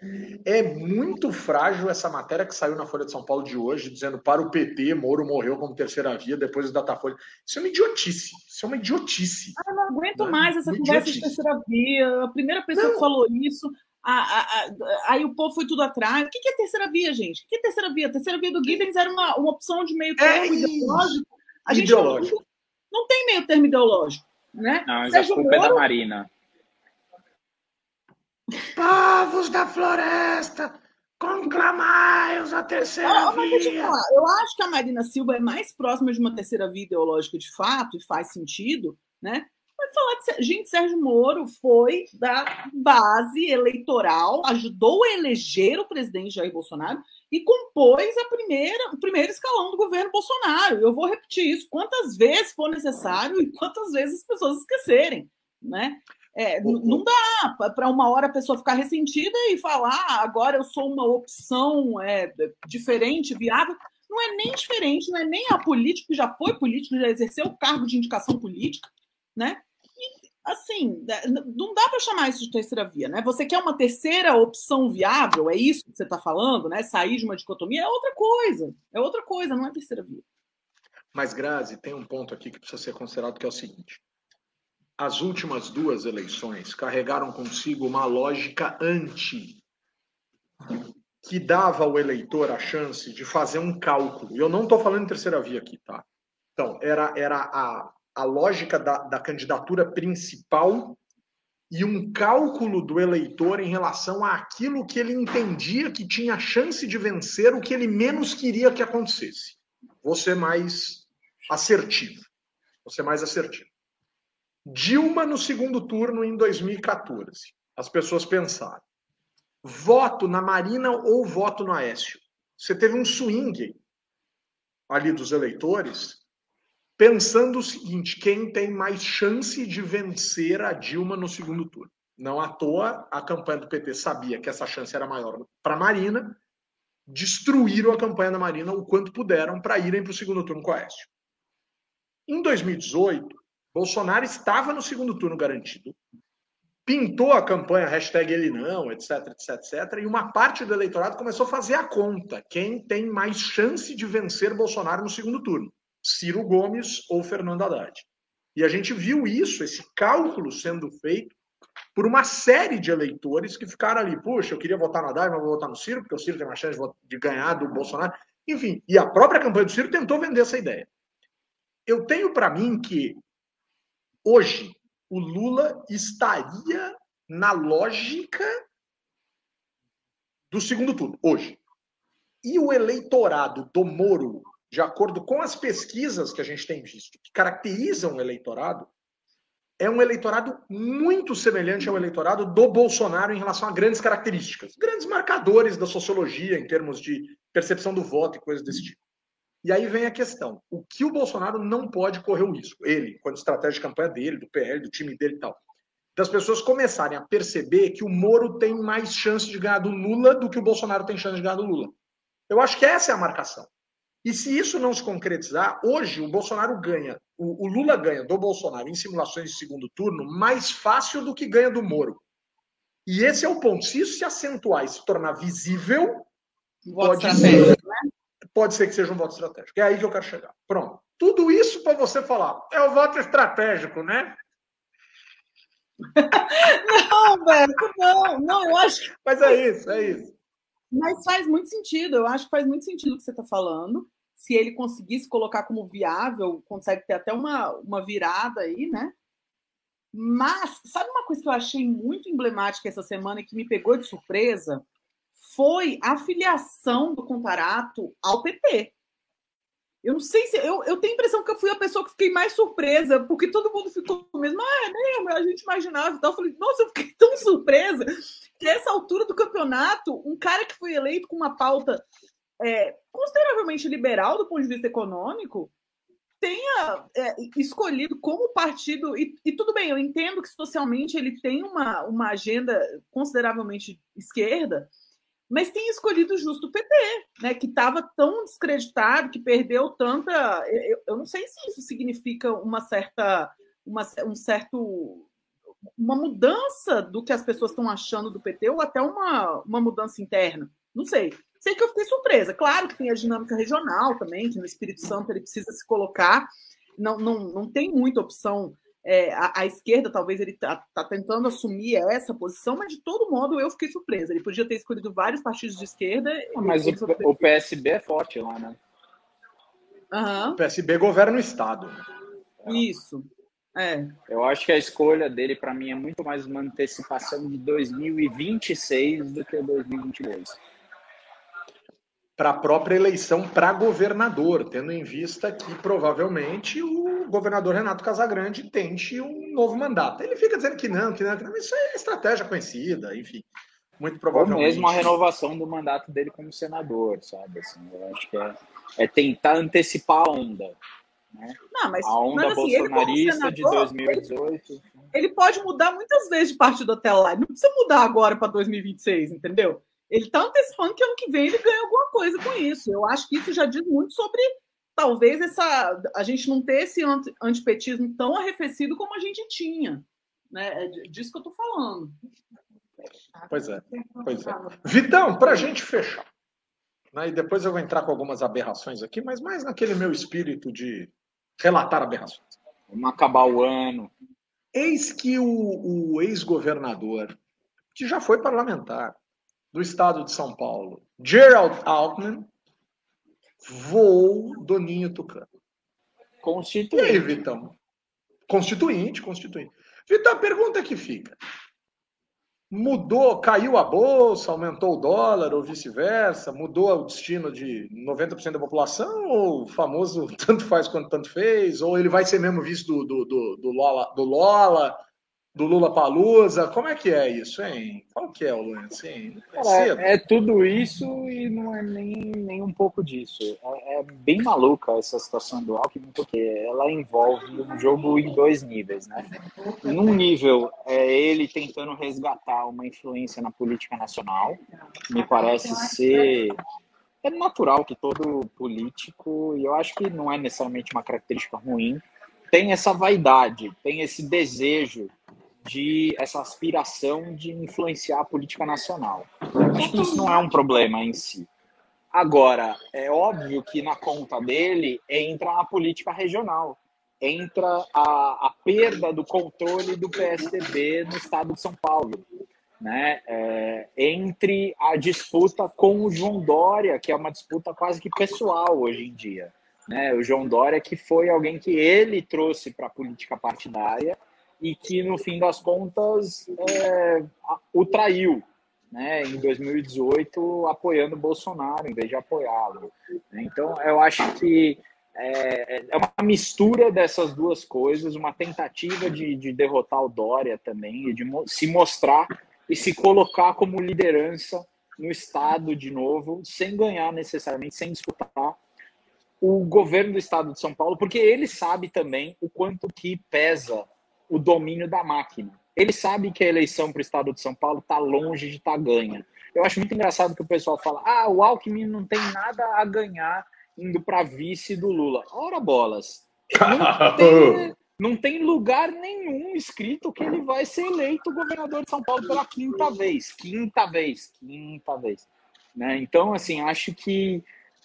é muito frágil essa matéria que saiu na Folha de São Paulo de hoje, dizendo para o PT, Moro morreu como terceira via depois do Datafolha. Isso é uma idiotice. Isso é uma idiotice. Ah, não aguento né? mais essa uma conversa idiotice. de terceira via. A primeira pessoa não. que falou isso. A, a, a, aí o povo foi tudo atrás. O que é terceira via, gente? O que é terceira via? A terceira via do Gibbons era uma, uma opção de meio termo é ideológico. A gente ideológico. Não, não, tem meio termo ideológico. Né? Não, mas Sérgio a culpa Moro, é da Marina. Povos da floresta, conclamai-os a terceira ah, via. eu acho que a Marina Silva é mais próxima de uma terceira via ideológica de fato, e faz sentido, né? Mas falar de gente, Sérgio Moro foi da base eleitoral, ajudou a eleger o presidente Jair Bolsonaro e compôs a primeira, o primeiro escalão do governo Bolsonaro. Eu vou repetir isso quantas vezes for necessário e quantas vezes as pessoas esquecerem, né? É, não dá para uma hora a pessoa ficar ressentida e falar ah, agora eu sou uma opção é, diferente, viável. Não é nem diferente, não é nem a político que já foi político, já exerceu o cargo de indicação política, né? E, assim, é, não dá para chamar isso de terceira via, né? Você quer uma terceira opção viável, é isso que você está falando, né? Sair de uma dicotomia é outra coisa, é outra coisa, não é terceira via. Mas, Grazi, tem um ponto aqui que precisa ser considerado que é o seguinte as últimas duas eleições carregaram consigo uma lógica anti que dava ao eleitor a chance de fazer um cálculo. E eu não estou falando em terceira via aqui, tá? Então, era, era a, a lógica da, da candidatura principal e um cálculo do eleitor em relação àquilo que ele entendia que tinha chance de vencer, o que ele menos queria que acontecesse. Vou ser mais assertivo. Vou ser mais assertivo. Dilma no segundo turno em 2014. As pessoas pensaram: voto na Marina ou voto no Aécio? Você teve um swing ali dos eleitores pensando o seguinte: quem tem mais chance de vencer a Dilma no segundo turno? Não à toa, a campanha do PT sabia que essa chance era maior para a Marina, destruíram a campanha da Marina o quanto puderam para irem para o segundo turno com a Aécio. Em 2018, Bolsonaro estava no segundo turno garantido, pintou a campanha hashtag ele não, etc, etc, etc, e uma parte do eleitorado começou a fazer a conta. Quem tem mais chance de vencer Bolsonaro no segundo turno? Ciro Gomes ou Fernando Haddad. E a gente viu isso, esse cálculo sendo feito por uma série de eleitores que ficaram ali, puxa, eu queria votar no Haddad, mas vou votar no Ciro, porque o Ciro tem mais chance de ganhar do Bolsonaro. Enfim, e a própria campanha do Ciro tentou vender essa ideia. Eu tenho para mim que hoje o Lula estaria na lógica do segundo turno, hoje. E o eleitorado do Moro, de acordo com as pesquisas que a gente tem visto, que caracterizam o eleitorado, é um eleitorado muito semelhante ao eleitorado do Bolsonaro em relação a grandes características, grandes marcadores da sociologia em termos de percepção do voto e coisas desse tipo. E aí vem a questão: o que o Bolsonaro não pode correr o risco? Ele, a estratégia de campanha dele, do PL, do time dele e tal, das pessoas começarem a perceber que o Moro tem mais chance de ganhar do Lula do que o Bolsonaro tem chance de ganhar do Lula. Eu acho que essa é a marcação. E se isso não se concretizar, hoje o Bolsonaro ganha, o, o Lula ganha do Bolsonaro em simulações de segundo turno mais fácil do que ganha do Moro. E esse é o ponto. Se isso se acentuar e se tornar visível, pode ser, pode ser que seja um voto estratégico. É aí que eu quero chegar. Pronto. Tudo isso para você falar. É o voto estratégico, né? não, Beto, não, não, eu acho. Mas é isso, é isso. Mas faz muito sentido, eu acho que faz muito sentido o que você está falando. Se ele conseguisse colocar como viável, consegue ter até uma, uma virada aí, né? Mas, sabe uma coisa que eu achei muito emblemática essa semana e que me pegou de surpresa? Foi a filiação do Comparato ao PT. Eu não sei se. Eu, eu tenho a impressão que eu fui a pessoa que fiquei mais surpresa, porque todo mundo ficou mesmo. Ah, é mesmo, a gente imaginava e tal. Eu falei, nossa, eu fiquei tão surpresa que essa altura do campeonato, um cara que foi eleito com uma pauta é, consideravelmente liberal do ponto de vista econômico tenha é, escolhido como partido. E, e, tudo bem, eu entendo que socialmente ele tem uma, uma agenda consideravelmente esquerda mas tem escolhido justo o PT, né, que estava tão descreditado, que perdeu tanta. Eu, eu, não sei se isso significa uma certa, uma, um certo, uma mudança do que as pessoas estão achando do PT ou até uma, uma mudança interna. Não sei. Sei que eu fiquei surpresa. Claro que tem a dinâmica regional também, que no Espírito Santo ele precisa se colocar. Não, não, não tem muita opção é, a, a, esquerda, talvez ele está tá tentando assumir essa posição, mas de todo modo eu fiquei surpresa. Ele podia ter escolhido vários partidos de esquerda. Ah, mas o, o, PSB é forte lá, né? Uhum. O PSB governa o Estado. Isso. É. Eu acho que a escolha dele, para mim, é muito mais uma antecipação de 2026 do que 2022. Para a própria eleição para governador, tendo em vista que provavelmente o governador Renato Casagrande tente um novo mandato. Ele fica dizendo que não, que não, que não, isso é estratégia conhecida, enfim. Muito provavelmente. Ou mesmo a renovação do mandato dele como senador, sabe? Assim, eu acho que é, é tentar antecipar a onda. Né? Não, mas, a onda mas, assim, bolsonarista senador, de 2018. Ele, ele, pode mudar muitas vezes de partido até lá. Não precisa mudar agora para 2026, entendeu? Ele está antecipando que ano que vem ele ganha alguma coisa com isso. Eu acho que isso já diz muito sobre talvez essa a gente não ter esse antipetismo tão arrefecido como a gente tinha. Né? É disso que eu estou falando. Pois é, pois é. Vitão, para a gente fechar, né, e depois eu vou entrar com algumas aberrações aqui, mas mais naquele meu espírito de relatar aberrações. Vamos acabar o ano. Eis que o, o ex-governador, que já foi parlamentar do estado de São Paulo, Gerald Altman, voou do Ninho Tucano. Constituinte. E aí, Vitão? Constituinte, constituinte. Vitão, a pergunta que fica mudou, caiu a bolsa, aumentou o dólar ou vice-versa, mudou o destino de 90% da população, ou o famoso tanto faz quanto tanto fez, ou ele vai ser mesmo visto do, do, do, do Lola, do Lola do Lula Palusa? Como é que é isso, hein? Qual que é o lance, hein? É, é, tudo isso e não é nem, nem um pouco disso. É, é, bem maluca essa situação do Alckmin, porque ela envolve um jogo em dois níveis, né? Num nível, é ele tentando resgatar uma influência na política nacional, me parece ser é natural que todo político, e eu acho que não é necessariamente uma característica ruim, tem essa vaidade, tem esse desejo de essa aspiração de influenciar a política nacional. Acho que isso não é um problema em si. Agora, é óbvio que na conta dele entra a política regional, entra a, a perda do controle do PSDB no estado de São Paulo. Né? É, entre a disputa com o João Dória, que é uma disputa quase que pessoal hoje em dia. Né? O João Dória, que foi alguém que ele trouxe para a política partidária e que, no fim das contas, é, o traiu né, em 2018, apoiando o Bolsonaro em vez de apoiá-lo. Então, eu acho que é, é, uma mistura dessas duas coisas, uma tentativa de, de derrotar o Dória também, de se mostrar e se colocar como liderança no Estado de novo, sem ganhar necessariamente, sem disputar o governo do Estado de São Paulo, porque ele sabe também o quanto que pesa o domínio da máquina. Ele sabe que a eleição para o estado de São Paulo está longe de estar tá ganha. Eu acho muito engraçado que o pessoal fala: ah, o Alckmin não tem nada a ganhar indo para vice do Lula. Ora bolas. Não tem, não tem lugar nenhum escrito que ele vai ser eleito governador de São Paulo pela quinta vez. Quinta vez. Quinta vez. Né? Então, assim, acho que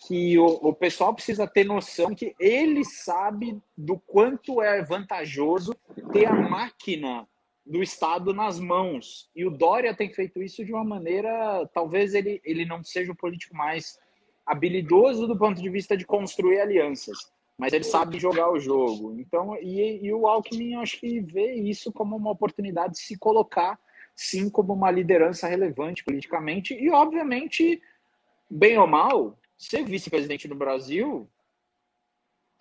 que o, o pessoal precisa ter noção que ele sabe do quanto é vantajoso ter a máquina do Estado nas mãos. E o Dória tem feito isso de uma maneira. Talvez ele, ele não seja o político mais habilidoso do ponto de vista de construir alianças, mas ele sabe jogar o jogo. Então, e, e o Alckmin, acho que vê isso como uma oportunidade de se colocar, sim, como uma liderança relevante politicamente. E, obviamente, bem ou mal, ser vice-presidente no Brasil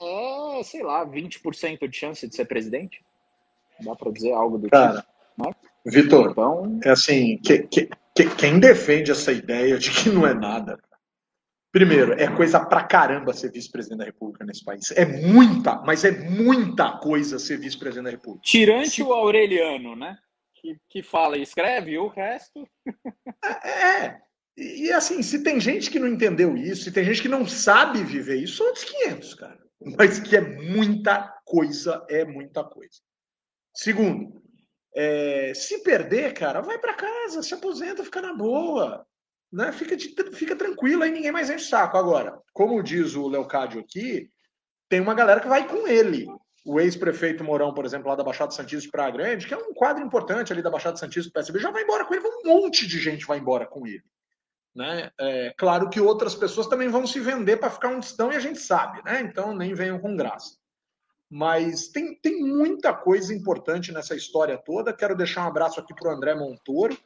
é, sei lá, 20% de chance de ser presidente. Dá para dizer algo do Cara, tipo. Vitor, então... é assim, que, que, que, quem defende essa ideia de que não é nada, primeiro, é coisa pra caramba ser vice-presidente da República nesse país. É muita, mas é muita coisa ser vice-presidente da República. Tirante o Aureliano, né? Que, que fala e escreve, o resto. É, é. E, assim, se tem gente que não entendeu isso, se tem gente que não sabe viver isso, são outros 500, cara. Mas que é muita coisa, é muita coisa. Segundo, é, se perder, cara, vai para casa, se aposenta, fica na boa. Né? Fica, de, fica tranquilo, aí ninguém mais enche o saco. Agora, como diz o Leocádio aqui, tem uma galera que vai com ele. O ex-prefeito Mourão, por exemplo, lá da Baixada Santista de Praia Grande, que é um quadro importante ali da Baixada Santista do PSB, já vai embora com ele, um monte de gente vai embora com ele. Né? É, claro que outras pessoas também vão se vender para ficar onde estão e a gente sabe, né? então nem venham com graça. Mas tem, tem muita coisa importante nessa história toda. Quero deixar um abraço aqui para o André Montoro.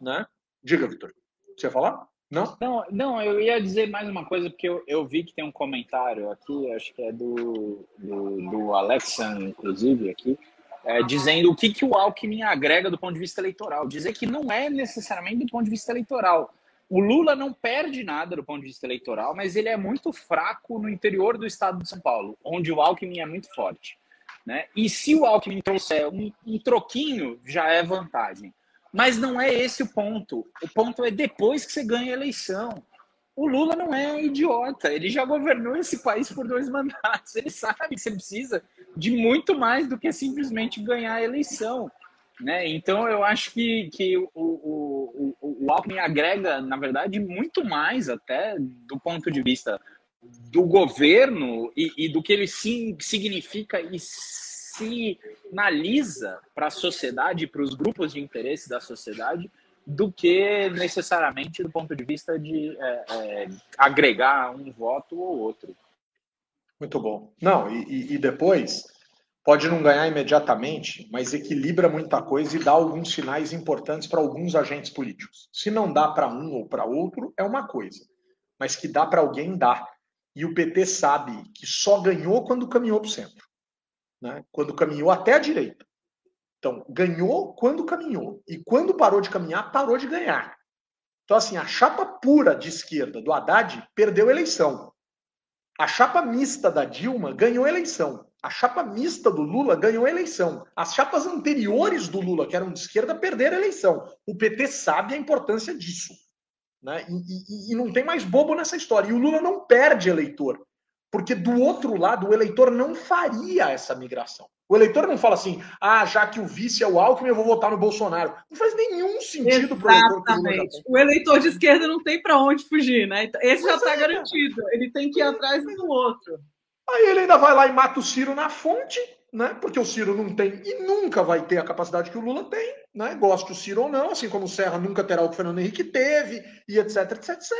Né? Diga, Vitor. Você ia falar? Não? Não, não, eu ia dizer mais uma coisa, porque eu, eu vi que tem um comentário aqui, acho que é do, do, do Alexan, inclusive, aqui, é, dizendo o que, que o Alckmin agrega do ponto de vista eleitoral. Dizer que não é necessariamente do ponto de vista eleitoral. O Lula não perde nada do ponto de vista eleitoral, mas ele é muito fraco no interior do estado de São Paulo, onde o Alckmin é muito forte. Né? E se o Alckmin trouxer um, um troquinho, já é vantagem. Mas não é esse o ponto. O ponto é depois que você ganha a eleição. O Lula não é idiota, ele já governou esse país por dois mandatos. Ele sabe que você precisa de muito mais do que simplesmente ganhar a eleição. Né? Então, eu acho que, que o, o, o, o Alckmin agrega, na verdade, muito mais até do ponto de vista do governo e, e do que ele sim, significa e sinaliza para a sociedade, para os grupos de interesse da sociedade, do que necessariamente do ponto de vista de é, é, agregar um voto ou outro. Muito bom. Não, e, e, depois pode não ganhar imediatamente, mas equilibra muita coisa e dá alguns sinais importantes para alguns agentes políticos. Se não dá para um ou para outro, é uma coisa, mas que dá para alguém, dá. E o PT sabe que só ganhou quando caminhou para o centro né? quando caminhou até a direita. Então, ganhou quando caminhou. E quando parou de caminhar, parou de ganhar. Então, assim, a chapa pura de esquerda do Haddad perdeu a eleição. A chapa mista da Dilma ganhou a eleição. A chapa mista do Lula ganhou a eleição. As chapas anteriores do Lula, que eram de esquerda, perderam a eleição. O PT sabe a importância disso. Né? E, e, e não tem mais bobo nessa história. E o Lula não perde eleitor. Porque do outro lado, o eleitor não faria essa migração. O eleitor não fala assim, ah, já que o vice é o Alckmin, eu vou votar no Bolsonaro. Não faz nenhum sentido para o eleitor. Exatamente. O eleitor de esquerda não tem para onde fugir, né? Então, esse já está é. garantido. Ele tem que ir atrás do outro. Aí ele ainda vai lá e mata o Ciro na fonte, né? Porque o Ciro não tem e nunca vai ter a capacidade que o Lula tem, né? Goste o Ciro ou não, assim como o Serra nunca terá o que o Fernando Henrique teve, e etc, etc, etc.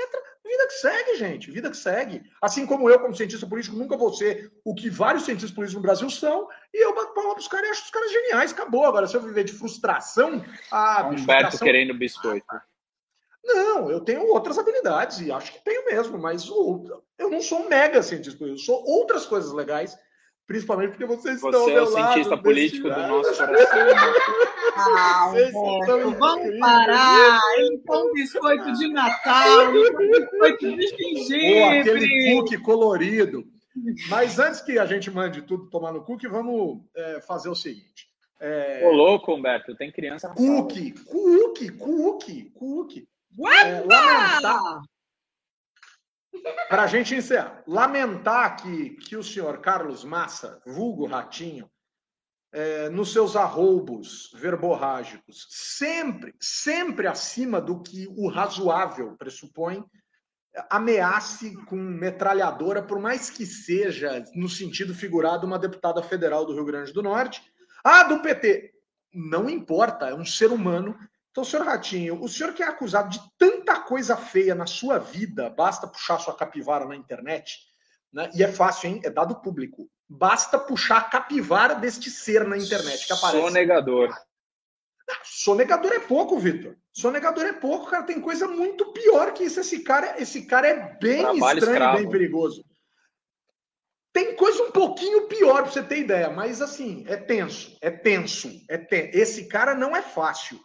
Vida que segue, gente, vida que segue. Assim como eu, como cientista político, nunca vou ser o que vários cientistas políticos no Brasil são, e eu bato palma pros caras e acho os caras geniais, acabou. Agora, se eu viver de frustração. Ah, Humberto frustração... querendo biscoito. Não, eu tenho outras habilidades, e acho que tenho mesmo, mas eu não sou um mega cientista político, eu sou outras coisas legais Principalmente porque vocês Você estão Você é o cientista político do nosso coração. Ah, vamos parar. Então, biscoito de Natal, biscoito de gengibre. Ou aquele cookie colorido. Mas antes que a gente mande tudo tomar no cookie, vamos é, fazer o seguinte. É... Ô, louco, Humberto, tem criança. Cookie, cookie, cookie, cookie. É, lamentar, para a gente encerrar, lamentar que, que o senhor Carlos Massa, vulgo Ratinho, é, nos seus arroubos verborrágicos, sempre, sempre acima do que o razoável pressupõe, ameace com metralhadora, por mais que seja, no sentido figurado, uma deputada federal do Rio Grande do Norte. Ah, do PT. Não importa, é um ser humano então, senhor Ratinho, o senhor que é acusado de tanta coisa feia na sua vida, basta puxar sua capivara na internet, né? e é fácil, hein? É dado público. Basta puxar a capivara deste ser na internet que aparece. Sonegador. Sonegador é pouco, Vitor. Sonegador é pouco, cara. Tem coisa muito pior que isso. Esse cara, esse cara é bem Trabalho estranho, escravo. bem perigoso. Tem coisa um pouquinho pior pra você ter ideia, mas assim, é tenso, é tenso, é tenso. Esse cara não é fácil.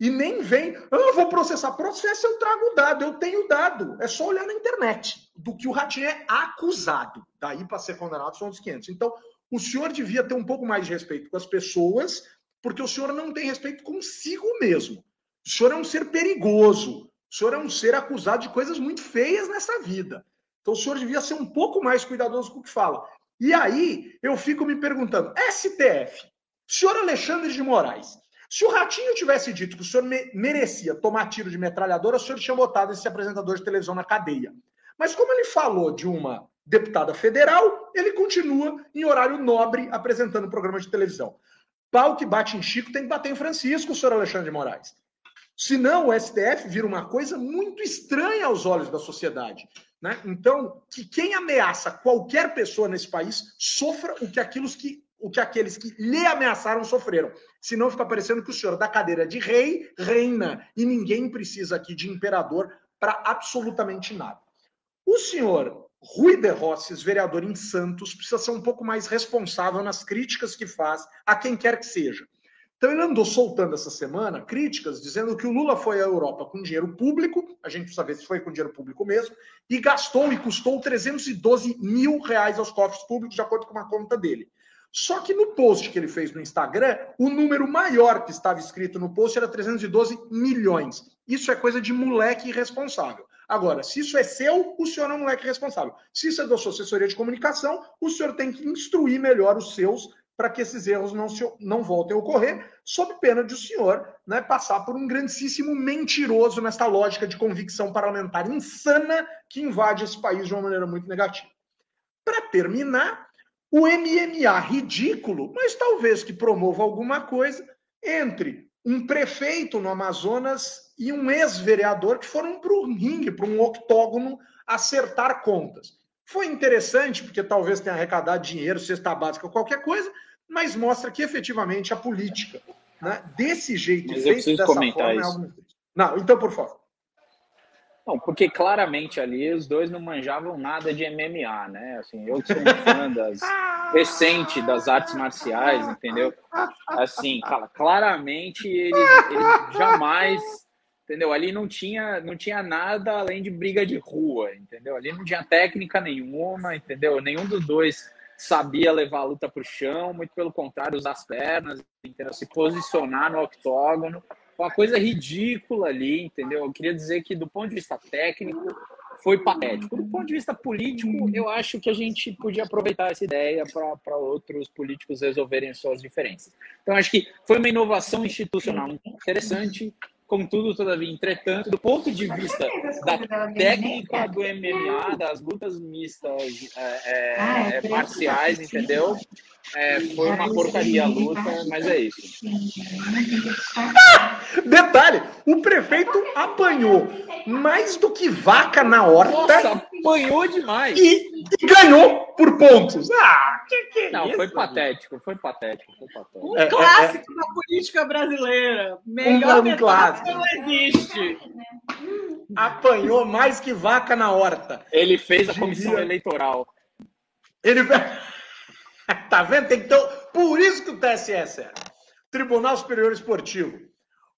E nem vem, ah, vou processar. Processo eu trago dado, eu tenho dado. É só olhar na internet do que o Ratinho é acusado. Daí para ser condenado são os 500. Então, o senhor devia ter um pouco mais de respeito com as pessoas, porque o senhor não tem respeito consigo mesmo. O senhor é um ser perigoso. O senhor é um ser acusado de coisas muito feias nessa vida. Então, o senhor devia ser um pouco mais cuidadoso com o que fala. E aí, eu fico me perguntando: STF, senhor Alexandre de Moraes, se o Ratinho tivesse dito que o senhor me merecia tomar tiro de metralhadora, o senhor tinha botado esse apresentador de televisão na cadeia. Mas como ele falou de uma deputada federal, ele continua em horário nobre apresentando o programa de televisão. Pau que bate em Chico tem que bater em Francisco, senhor Alexandre de Moraes. Senão o STF vira uma coisa muito estranha aos olhos da sociedade. Né? Então, que quem ameaça qualquer pessoa nesse país sofra o que, aqueles que, o que aqueles que lhe ameaçaram sofreram. Senão fica parecendo que o senhor da cadeira de rei reina e ninguém precisa aqui de imperador para absolutamente nada. O senhor Rui de Rosses, vereador em Santos, precisa ser um pouco mais responsável nas críticas que faz a quem quer que seja. Então ele andou soltando essa semana críticas dizendo que o Lula foi à Europa com dinheiro público, a gente precisa ver se foi com dinheiro público mesmo, e gastou e custou 312 mil reais aos cofres públicos, de acordo com uma conta dele. Só que no post que ele fez no Instagram, o número maior que estava escrito no post era 312 milhões. Isso é coisa de moleque irresponsável. Agora, se isso é seu, o senhor é um moleque responsável. Se isso é da sua assessoria de comunicação, o senhor tem que instruir melhor os seus para que esses erros não, se, não voltem a ocorrer, sob pena de o senhor né, passar por um grandíssimo mentiroso nessa lógica de convicção parlamentar insana que invade esse país de uma maneira muito negativa. Para terminar, o MMA ridículo, mas talvez que promova alguma coisa, entre um prefeito no Amazonas e um ex-vereador que foram para o ringue, para um octógono, acertar contas. Foi interessante, porque talvez tenha arrecadado dinheiro, cesta básica, qualquer coisa, mas mostra que efetivamente a política, né, desse jeito, mas eu preciso comentar forma, é isso. É Não, então, por favor. Não, porque claramente ali os dois não manjavam nada de MMA, né? Assim, eu que sou um fã das recente das artes marciais, entendeu? Assim, claramente eles, eles jamais entendeu? Ali não tinha, não tinha nada além de briga de rua, entendeu? Ali não tinha técnica nenhuma, entendeu? Nenhum dos dois sabia levar a luta para o chão, muito pelo contrário, usar as pernas, entendeu? Se posicionar no octógono, uma coisa ridícula ali, entendeu? Eu queria dizer que do ponto de vista técnico foi patético. Do ponto de vista político, eu acho que a gente podia aproveitar essa ideia para outros políticos resolverem suas diferenças. Então, acho que foi uma inovação institucional interessante, Contudo, todavia, entretanto, do ponto de vista da técnica do MMA, das lutas mistas é, é, ah, é marciais, entendeu? É, foi uma porcaria a luta, mas é isso. Detalhe: o prefeito apanhou mais do que vaca na horta. Nossa, apanhou demais. E, e ganhou por pontos. Ah, que, que é Não, isso, foi patético, foi patético, foi patético. Um é, clássico é, da política brasileira. Melhor um, um clássico. não existe. Apanhou mais que vaca na horta. Ele fez a comissão eleitoral. Ele tá vendo? Tem que ter. Por isso que o TSE é sério. Tribunal Superior Esportivo.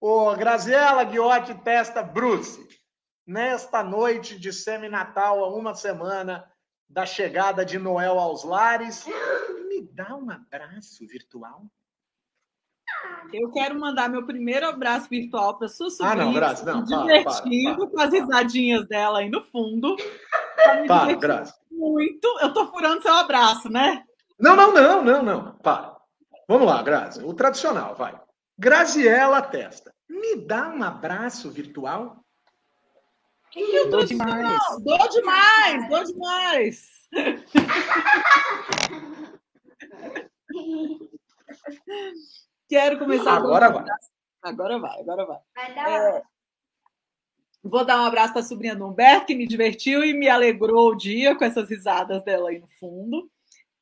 O Graziella Guiotti testa Bruce. Nesta noite de semi-natal, a uma semana da chegada de Noel aos lares, me dá um abraço virtual. Eu quero mandar meu primeiro abraço virtual para sua sobrinha. Ah, não, Graça, não. Divertindo com as risadinhas dela aí no fundo. Para, Graça. Muito. Eu tô furando seu abraço, né? Não, não, não, não, não. Para. Vamos lá, Grazi. O tradicional, vai. Graziela Testa. Me dá um abraço virtual? Que que eu dou demais? Dou demais, dou demais. Quero começar. Agora vai. Agora vai, agora vai. É, vou dar um abraço para a sobrinha do Humberto, que me divertiu e me alegrou o dia com essas risadas dela aí no fundo.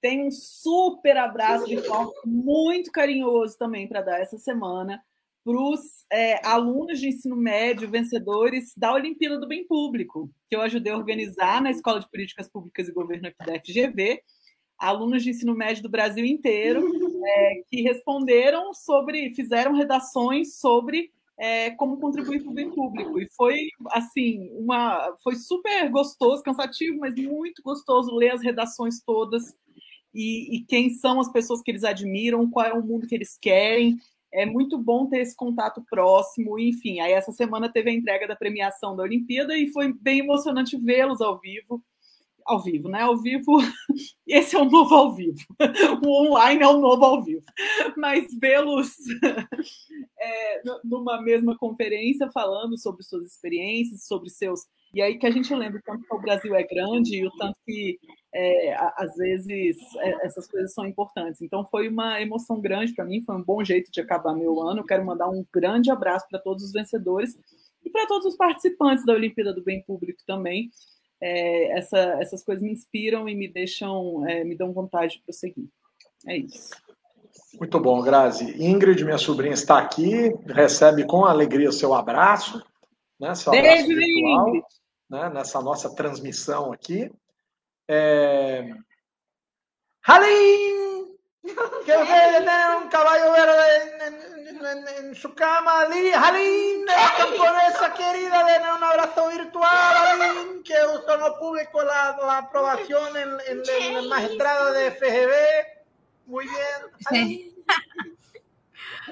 Tem um super abraço de forma muito carinhoso também para dar essa semana para os é, alunos de ensino médio vencedores da Olimpíada do Bem Público, que eu ajudei a organizar na Escola de Políticas Públicas e Governo aqui da FGV, alunos de ensino médio do Brasil inteiro, é, que responderam sobre, fizeram redações sobre é, como contribuir para o bem público. E foi assim, uma foi super gostoso, cansativo, mas muito gostoso ler as redações todas e, e, quem são as pessoas que eles admiram, qual é o mundo que eles querem. É muito bom ter esse contato próximo, enfim. Aí essa semana teve a entrega da premiação da Olimpíada e foi bem emocionante vê-los ao vivo. Ao vivo, né? Ao vivo, esse é o novo ao vivo. O online é o novo ao vivo. Mas vê-los é, numa mesma conferência falando sobre suas experiências, sobre seus e aí que a gente lembra o tanto que o Brasil é grande e o tanto que, é, às vezes, é, essas coisas são importantes. Então, foi uma emoção grande para mim, foi um bom jeito de acabar meu ano. Eu quero mandar um grande abraço para todos os vencedores e para todos os participantes da Olimpíada do Bem Público também. É, essa, essas coisas me inspiram e me deixam, é, me dão vontade de prosseguir. É isso. Muito bom, Grazi. Ingrid, minha sobrinha, está aqui, recebe com alegria o seu abraço nessa, Beijo, virtual, né, nessa nossa transmissão aqui. É... Halim! Que usted tiene un caballo verde en, en, en, su cama, la camponesa querida, denle un abrazo virtual, Halim, que usted no publicó la, la aprobación en, en, en, el magistrado de FGB. Muy bien.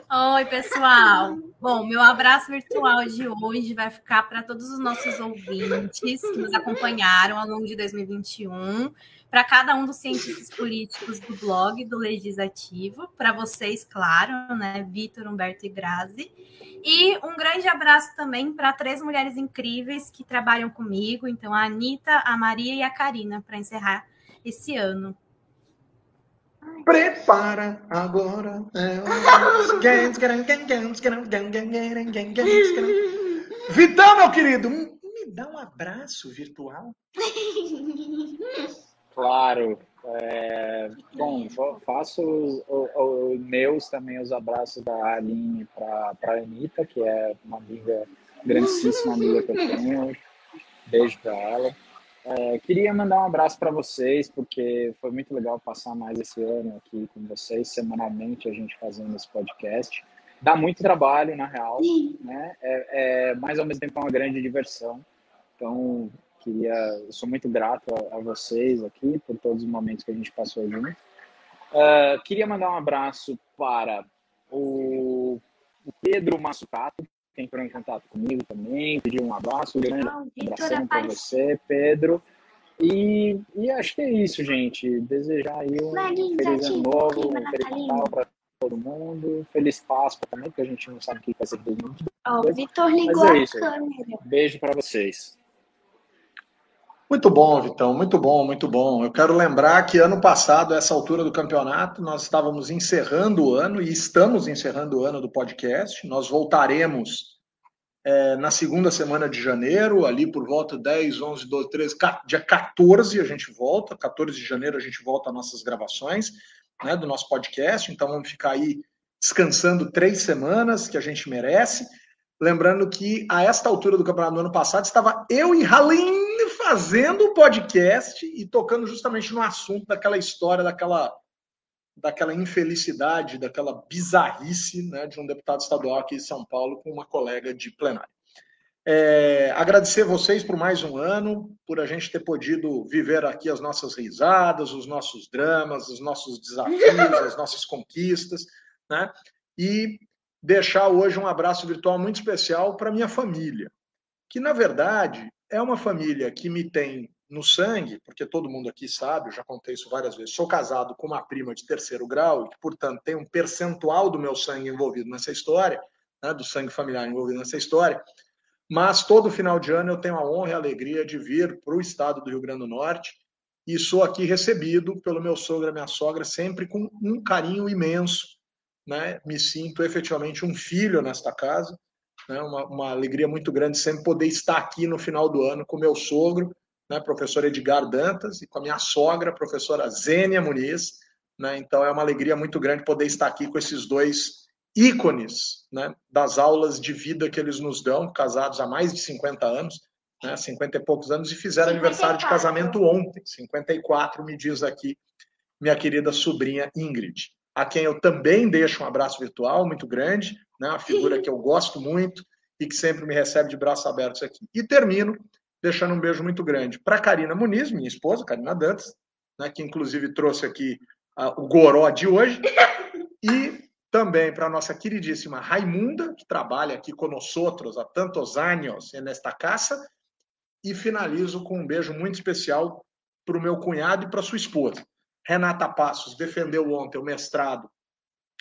Oi, pessoal. Bom, meu abraço virtual de hoje vai ficar para todos os nossos ouvintes que nos acompanharam ao longo de 2021, para cada um dos cientistas políticos do blog do Legislativo, para vocês, claro, né, Vitor, Humberto e Grazi. E um grande abraço também para três mulheres incríveis que trabalham comigo, então a Anitta, a Maria e a Karina, para encerrar esse ano. Prepara agora. Vitão, meu querido, me dá um abraço virtual. Claro. É, bom, faço os meus também os abraços da Aline para a Anitta, que é uma amiga, grandíssima amiga que eu tenho. Beijo para ela. É, queria mandar um abraço para vocês, porque foi muito legal passar mais esse ano aqui com vocês, semanalmente a gente fazendo esse podcast. Dá muito trabalho, na real, né? É, é, mas ao mesmo tempo é uma grande diversão. Então, queria, eu sou muito grato a, a vocês aqui por todos os momentos que a gente passou junto. Uh, queria mandar um abraço para o, Pedro Massucato, que entrou em contato comigo também, pediu um abraço, um grande abração para você, Pedro. E, e acho que é isso, gente. Desejar aí um feliz ano novo, um feliz Natal para todo mundo. Feliz Páscoa também, porque a gente não sabe o que vai ser 2022. Ó, o Vitor ligou é isso, a câmera. Beijo para vocês. Muito bom, Vitão, muito bom, muito bom. Eu quero lembrar que ano passado, essa altura do campeonato, nós estávamos encerrando o ano e estamos encerrando o ano do podcast. Nós voltaremos é, na segunda semana de janeiro, ali por volta 10, 11, 12, 13, dia 14 a gente volta, 14 de janeiro a gente volta às nossas gravações né, do nosso podcast. Então vamos ficar aí descansando três semanas, que a gente merece. Lembrando que a esta altura do campeonato do ano passado estava eu e Halim fazendo o podcast e tocando justamente no assunto daquela história, daquela, daquela infelicidade, daquela bizarrice né, de um deputado estadual aqui em São Paulo com uma colega de plenário. É, agradecer vocês por mais um ano, por a gente ter podido viver aqui as nossas risadas, os nossos dramas, os nossos desafios, as nossas conquistas, né? E deixar hoje um abraço virtual muito especial para minha família, que na verdade é uma família que me tem no sangue, porque todo mundo aqui sabe, eu já contei isso várias vezes. Sou casado com uma prima de terceiro grau e portanto, tem um percentual do meu sangue envolvido nessa história, né, do sangue familiar envolvido nessa história. Mas todo final de ano eu tenho a honra e a alegria de vir para o estado do Rio Grande do Norte e sou aqui recebido pelo meu sogro e minha sogra sempre com um carinho imenso. Né? Me sinto efetivamente um filho nesta casa né? Uma, uma, alegria muito grande sempre poder estar aqui no final do ano com meu sogro, né? professor Edgar Dantas, e com a minha sogra, professora Zênia Muniz. Né? Então é uma alegria muito grande poder estar aqui com esses dois ícones né? das aulas de vida que eles nos dão, casados há mais de 50 anos, né? 50 e poucos anos, e fizeram 54. aniversário de casamento ontem, 54, me diz aqui minha querida sobrinha Ingrid, a quem eu também deixo um abraço virtual muito grande, né? uma figura que eu gosto muito e que sempre me recebe de braços abertos aqui. E termino deixando um beijo muito grande para Karina Muniz, minha esposa, Karina Dantas, né, que inclusive trouxe aqui uh, o goró de hoje, e também para a nossa queridíssima Raimunda, que trabalha aqui conosco há tantos anos nesta casa, e finalizo com um beijo muito especial para o meu cunhado e para sua esposa. Renata Passos defendeu ontem o mestrado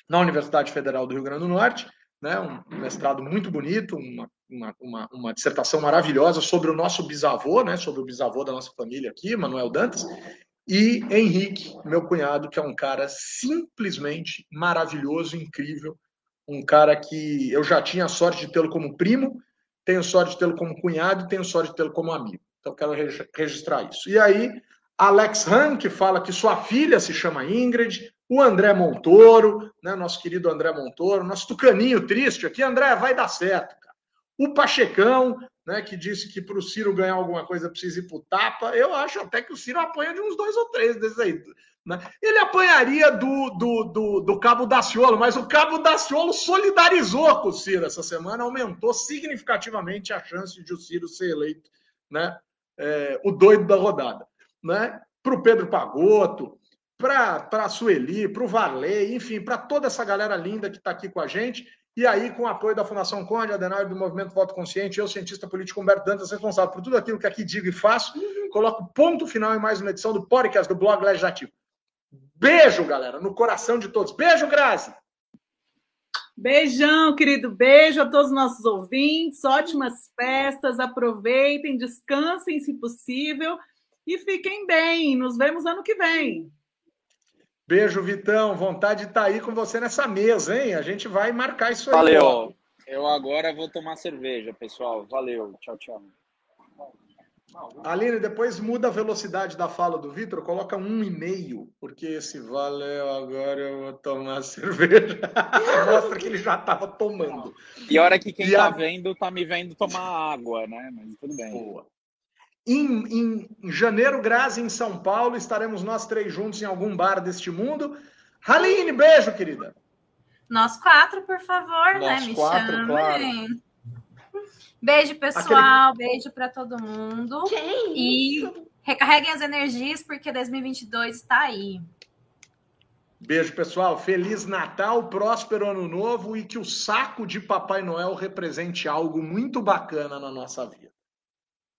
na Universidade Federal do Rio Grande do Norte né, um mestrado muito bonito, uma, uma, uma, uma, dissertação maravilhosa sobre o nosso bisavô, né, sobre o bisavô da nossa família aqui, Manuel Dantas, e Henrique, meu cunhado, que é um cara simplesmente maravilhoso, incrível, um cara que eu já tinha a sorte de tê-lo como primo, tenho sorte de tê-lo como cunhado e tenho sorte de tê-lo como amigo. Então, quero registrar isso. E aí, Alex Han, que fala que sua filha se chama Ingrid, o André Montoro, né, nosso querido André Montoro, nosso tucaninho triste aqui, André, vai dar certo, cara. O Pachecão, né, que disse que para o Ciro ganhar alguma coisa precisa ir para o tapa. Eu acho até que o Ciro apanha de uns dois ou três desses aí. Né? Ele apanharia do, do, do, do Cabo Daciolo, mas o Cabo Daciolo solidarizou com o Ciro essa semana, aumentou significativamente a chance de o Ciro ser eleito né, é, o doido da rodada. Né? Para o Pedro Pagotto, para a Sueli, para o Varley, enfim, para toda essa galera linda que está aqui com a gente. E aí, com o apoio da Fundação Conde, Adenauer, do Movimento Voto Consciente, eu, cientista político Humberto Dantas, responsável por tudo aquilo que aqui digo e faço, coloco ponto final em mais uma edição do podcast do Blog Legislativo. Beijo, galera, no coração de todos. Beijo, Grazi. Beijão, querido. Beijo a todos os nossos ouvintes. Ótimas festas. Aproveitem, descansem se possível e fiquem bem. Nos vemos ano que vem. Beijo, Vitão. Vontade de estar tá aí com você nessa mesa, hein? A gente vai marcar isso aí. Valeu. Eu agora vou tomar cerveja, pessoal. Valeu. Tchau, tchau. Aline, depois muda a velocidade da fala do Vitor, coloca um e meio, porque esse valeu, agora eu vou tomar cerveja. Mostra que ele já estava tomando. E a hora que quem está a... vendo, está me vendo tomar água, né? Mas tudo bem. Boa. Em, em, em janeiro, Grazi, em São Paulo, estaremos nós três juntos em algum bar deste mundo. Aline, beijo, querida. Nós quatro, por favor, né? nós né? Me quatro, chamem. Claro. Beijo, pessoal. Aquele... Beijo para todo mundo. Que e recarreguem as energias, porque 2022 está aí. Beijo, pessoal. Feliz Natal, próspero Ano Novo e que o saco de Papai Noel represente algo muito bacana na nossa vida.